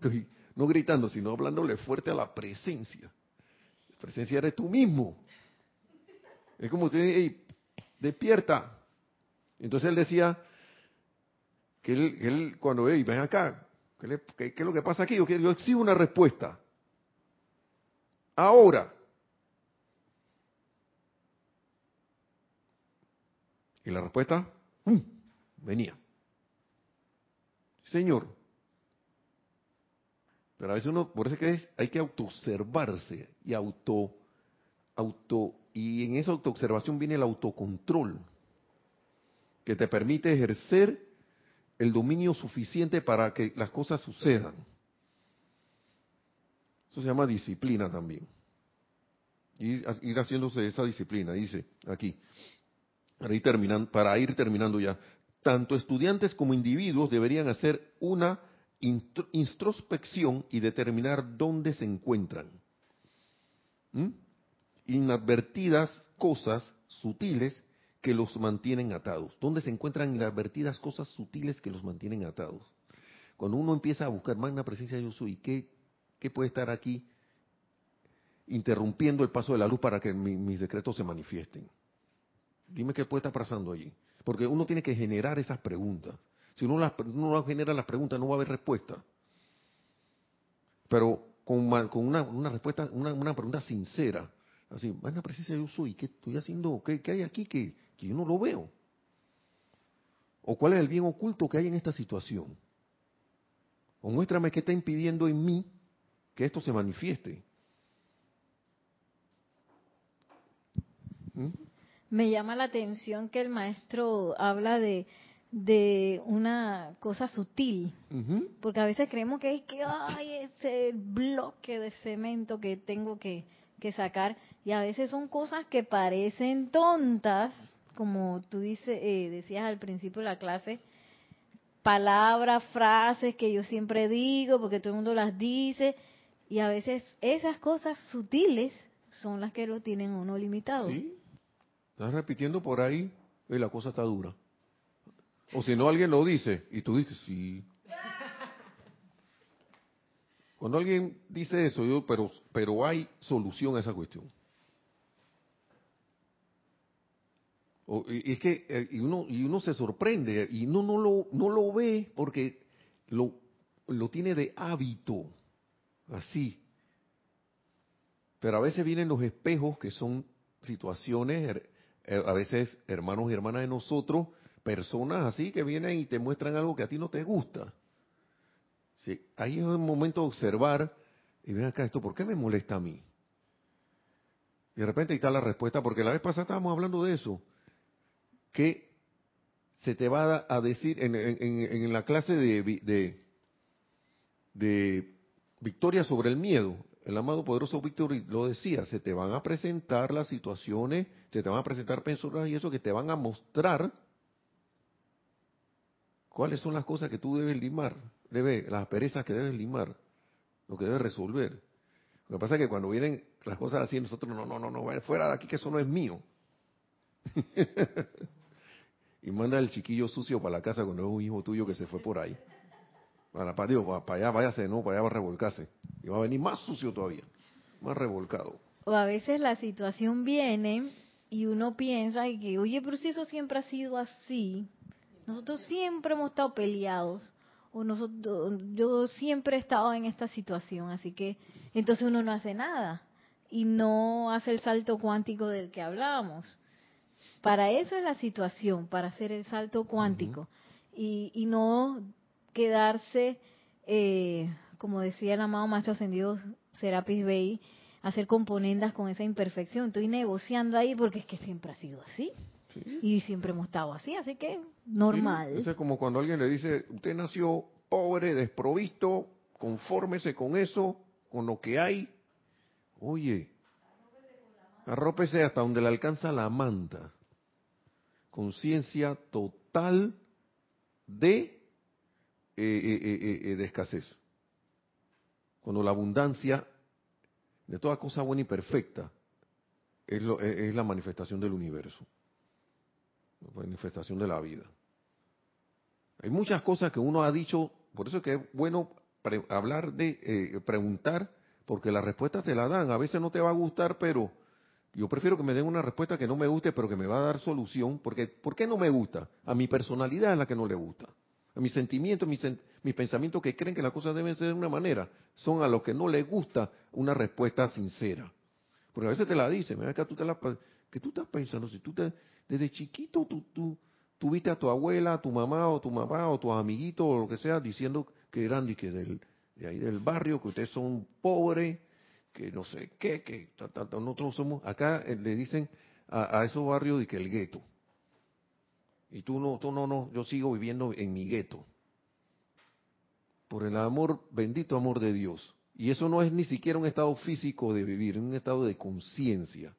no gritando, sino hablándole fuerte a la presencia. La presencia eres tú mismo. Es como hey, despierta. Entonces él decía que él, cuando, hey, ven acá, ¿qué, es lo que pasa aquí? Yo, yo exijo una respuesta. Ahora. Y la respuesta, venía. Señor. Pero a veces uno, por eso es que hay que autoobservarse y auto, auto y en esa autoobservación viene el autocontrol, que te permite ejercer el dominio suficiente para que las cosas sucedan. Eso se llama disciplina también. Y ir haciéndose esa disciplina, dice aquí, para ir terminando, para ir terminando ya. Tanto estudiantes como individuos deberían hacer una introspección y determinar dónde se encuentran. ¿Mm? inadvertidas cosas sutiles que los mantienen atados. ¿Dónde se encuentran inadvertidas cosas sutiles que los mantienen atados? Cuando uno empieza a buscar magna presencia yo soy, ¿qué, qué puede estar aquí interrumpiendo el paso de la luz para que mis decretos se manifiesten? Dime qué puede estar pasando allí. Porque uno tiene que generar esas preguntas. Si uno, las, no genera las preguntas, no va a haber respuesta. Pero con, una, respuesta, una pregunta sincera, Así, van a presencia yo soy, ¿qué estoy haciendo? ¿Qué, hay aquí que, yo no lo veo? ¿O cuál es el bien oculto que hay en esta situación? O muéstrame qué está impidiendo en mí que esto se manifieste. ¿Mm? Me llama la atención que el maestro habla de, de una cosa sutil, porque a veces creemos que hay que hay ese bloque de cemento que tengo que, que sacar y a veces son cosas que parecen tontas, como tú dice, eh, decías al principio de la clase, palabras, frases que yo siempre digo porque todo el mundo las dice y a veces esas cosas sutiles son las que lo tienen uno limitado. Sí, estás repitiendo por ahí y la cosa está dura. O si no alguien lo dice y tú dices, sí, cuando alguien dice eso, yo, pero, pero hay solución a esa cuestión. Y, es que eh, y uno, y uno se sorprende y uno no lo, no lo ve porque lo, lo tiene de hábito, así. Pero a veces vienen los espejos que son situaciones, eh, a veces hermanos y hermanas de nosotros, personas así que vienen y te muestran algo que a ti no te gusta. Sí, ahí es un momento de observar y ven acá esto, ¿por qué me molesta a mí? Y de repente ahí está la respuesta, porque la vez pasada estábamos hablando de eso, que se te va a decir en, la clase de, victoria sobre el miedo, el amado poderoso Víctor lo decía, se te van a presentar las situaciones, se te van a presentar personas y eso que te van a mostrar cuáles son las cosas que tú debes limar debe, las perezas que debes limar, lo que debes resolver. Lo que pasa es que cuando vienen las cosas así, nosotros no, no, no, no, fuera de aquí que eso no es mío. y manda el chiquillo sucio para la casa cuando es un hijo tuyo que se fue por ahí. Para, para, digo, para allá váyase, no, para allá va a revolcarse. Y va a venir más sucio todavía, más revolcado. O a veces la situación viene y uno piensa que, oye, pero eso siempre ha sido así, nosotros siempre hemos estado peleados o nosotros, yo siempre he estado en esta situación, así que entonces uno no hace nada y no hace el salto cuántico del que hablábamos. Para eso es la situación, para hacer el salto cuántico y, y, no quedarse, eh, como decía el amado Maestro Ascendido Serapis Bey, hacer componendas con esa imperfección. Estoy negociando ahí porque es que siempre ha sido así. Y siempre hemos estado así, así que normal. es como cuando alguien le dice, usted nació pobre, desprovisto, confórmese con eso, con lo que hay. Oye, arrópese hasta donde le alcanza la manta. Conciencia total de, eh, eh, eh, de escasez. Cuando la abundancia de toda cosa buena y perfecta es, es la manifestación del universo, la manifestación de la vida. Hay muchas cosas que uno ha dicho, por eso es que es bueno hablar de, preguntar, porque las respuestas se la dan. A veces no te va a gustar, pero yo prefiero que me den una respuesta que no me guste, pero que me va a dar solución, porque ¿por qué no me gusta? A mi personalidad es la que no le gusta. A mis sentimientos, mis, mis pensamientos que creen que las cosas deben ser de una manera, son a los que no les gusta una respuesta sincera. Porque a veces te la dicen, mira que tú te la, que tú estás pensando, si tú te, desde chiquito tú, tú, tuviste a tu abuela, a tu mamá o tu mamá o tus amiguitos o lo que sea diciendo que eran de, que del, de ahí del barrio, que ustedes son pobres, que no sé qué, que nosotros somos, acá eh, le dicen a, esos barrios de que el gueto. Y tú no, tú no, no, yo sigo viviendo en mi gueto. Por el amor, bendito amor de Dios. Y eso no es ni siquiera un estado físico de vivir, es un estado de conciencia.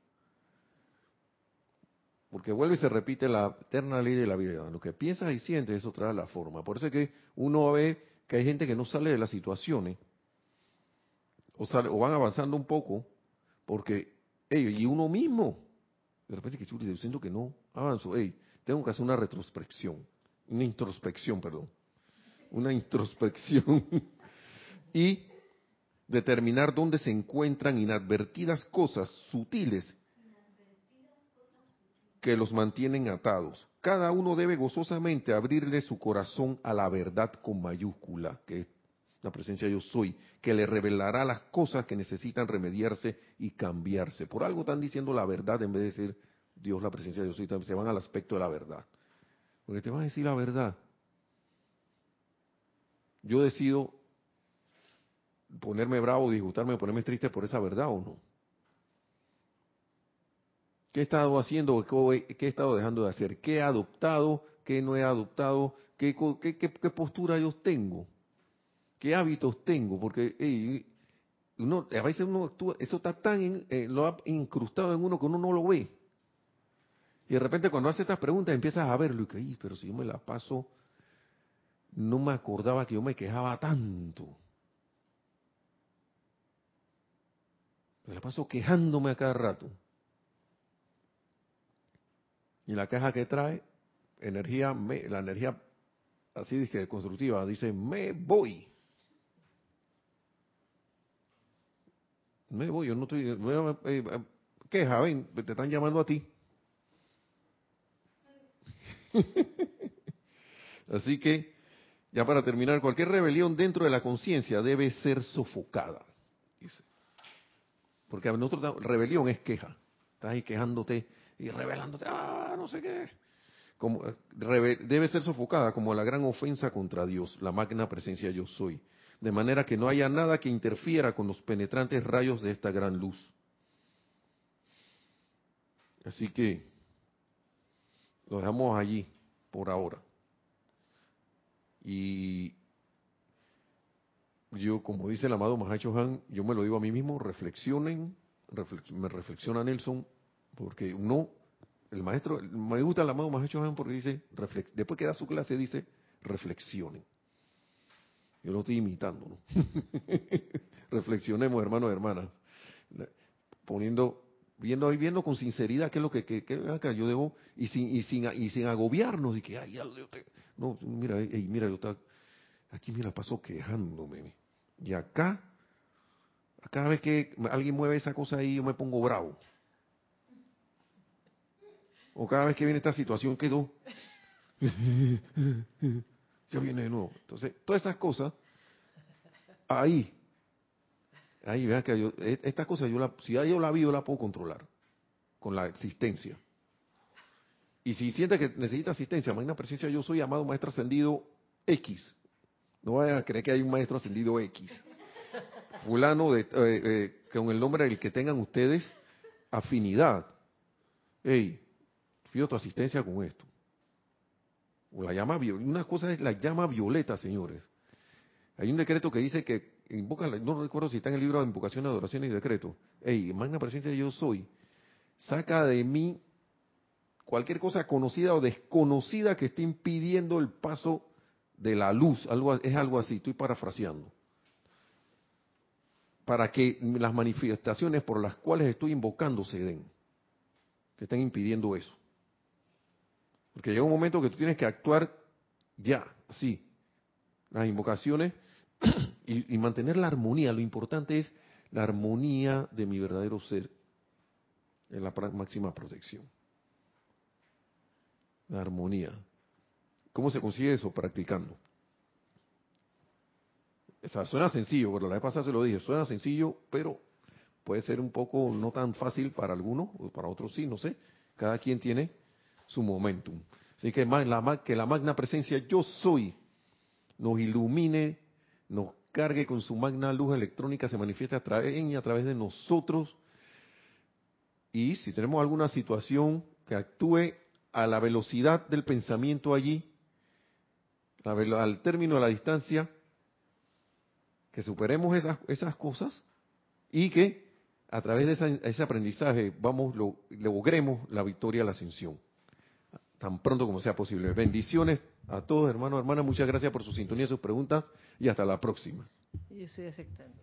Porque vuelve y se repite la eterna ley de la vida. Lo que piensas y sientes, eso trae la forma. Por eso es que uno ve que hay gente que no sale de las situaciones, o, o van avanzando un poco, porque ellos, y uno mismo, de repente que chuli, siento que no avanzo, hey, tengo que hacer una retrospección, una introspección, perdón, una introspección, y determinar dónde se encuentran inadvertidas cosas sutiles que los mantienen atados. Cada uno debe gozosamente abrirle su corazón a la verdad con mayúscula, que la presencia yo soy, que le revelará las cosas que necesitan remediarse y cambiarse. Por algo están diciendo la verdad en vez de decir Dios la presencia yo soy, se van al aspecto de la verdad. Porque te van a decir la verdad. Yo decido ponerme bravo, disgustarme, ponerme triste por esa verdad o no. ¿Qué he estado haciendo? ¿Qué he estado dejando de hacer? ¿Qué he adoptado? ¿Qué no he adoptado? ¿Qué, postura yo tengo? ¿Qué hábitos tengo? Porque uno, a veces uno eso está tan eh, lo incrustado en uno que uno no lo ve. Y de repente cuando hace estas preguntas empiezas a verlo y que, pero si yo me la paso, no me acordaba que yo me quejaba tanto. Me la paso quejándome a cada rato. Y la caja que trae, energía, la energía así dice constructiva, dice, me voy. Me voy, yo no estoy... Eh, eh, queja, ven, te están llamando a ti. Así que, ya para terminar, cualquier rebelión dentro de la conciencia debe ser sofocada. Dice. Porque a nosotros rebelión es queja. Estás ahí quejándote y revelándote, ah, no sé qué. Como, eh, debe ser sofocada como la gran ofensa contra Dios, la magna presencia yo soy, de manera que no haya nada que interfiera con los penetrantes rayos de esta gran luz. Así que lo dejamos allí por ahora. Y yo, como dice el amado Mahacho Han, yo me lo digo a mí mismo, reflexionen, me reflexiona Nelson, porque uno, el maestro, me gusta el amado maestro porque dice, después que da su clase dice, reflexionen. Yo lo estoy imitando, ¿no? Reflexionemos, hermanos y hermanas. Poniendo, viendo viendo con sinceridad qué es lo que, que yo debo, y sin, y sin, y agobiarnos, y que, ay, ya, no, mira, mira, yo está, aquí me la paso quejándome. Y acá, cada vez que alguien mueve esa cosa ahí, yo me pongo bravo. O cada vez que viene esta situación quedó. ya viene de nuevo. Entonces, todas esas cosas, ahí, ahí, vean que yo, e, esta cosa, yo la, si yo la vi, yo la puedo controlar con la existencia. Y si siente que necesita asistencia, magna presencia, yo soy amado maestro ascendido X. No vayan a creer que hay un maestro ascendido X. Fulano, de, eh, eh, con el nombre del que tengan ustedes afinidad. Hey, pido tu asistencia con esto. O la llama, una cosa es la llama violeta, señores. Hay un decreto que dice que invoca, no recuerdo si está en el libro de invocación, adoración y decreto. Ey, magna presencia yo soy. Saca de mí cualquier cosa conocida o desconocida que esté impidiendo el paso de la luz. Es algo así, estoy parafraseando. Para que las manifestaciones por las cuales estoy invocando se den. Que estén impidiendo eso. Porque llega un momento que tú tienes que actuar ya, así. Las invocaciones y, mantener la armonía. Lo importante es la armonía de mi verdadero ser en la máxima protección. La armonía. ¿Cómo se consigue eso? Practicando. O suena sencillo, pero la vez pasada se lo dije, suena sencillo, pero puede ser un poco no tan fácil para algunos, para otros sí, no sé. Cada quien tiene su momentum. Así que la, que la magna presencia yo soy nos ilumine, nos cargue con su magna luz electrónica, se manifiesta a través, en y a través de nosotros. Y si tenemos alguna situación que actúe a la velocidad del pensamiento allí, al término de la distancia, que superemos esas, esas cosas y que a través de ese aprendizaje vamos lo, logremos la victoria, la ascensión, tan pronto como sea posible. Bendiciones a todos, hermanos, hermanas. Muchas gracias por su sintonía, sus preguntas y hasta la próxima. Yo estoy aceptando.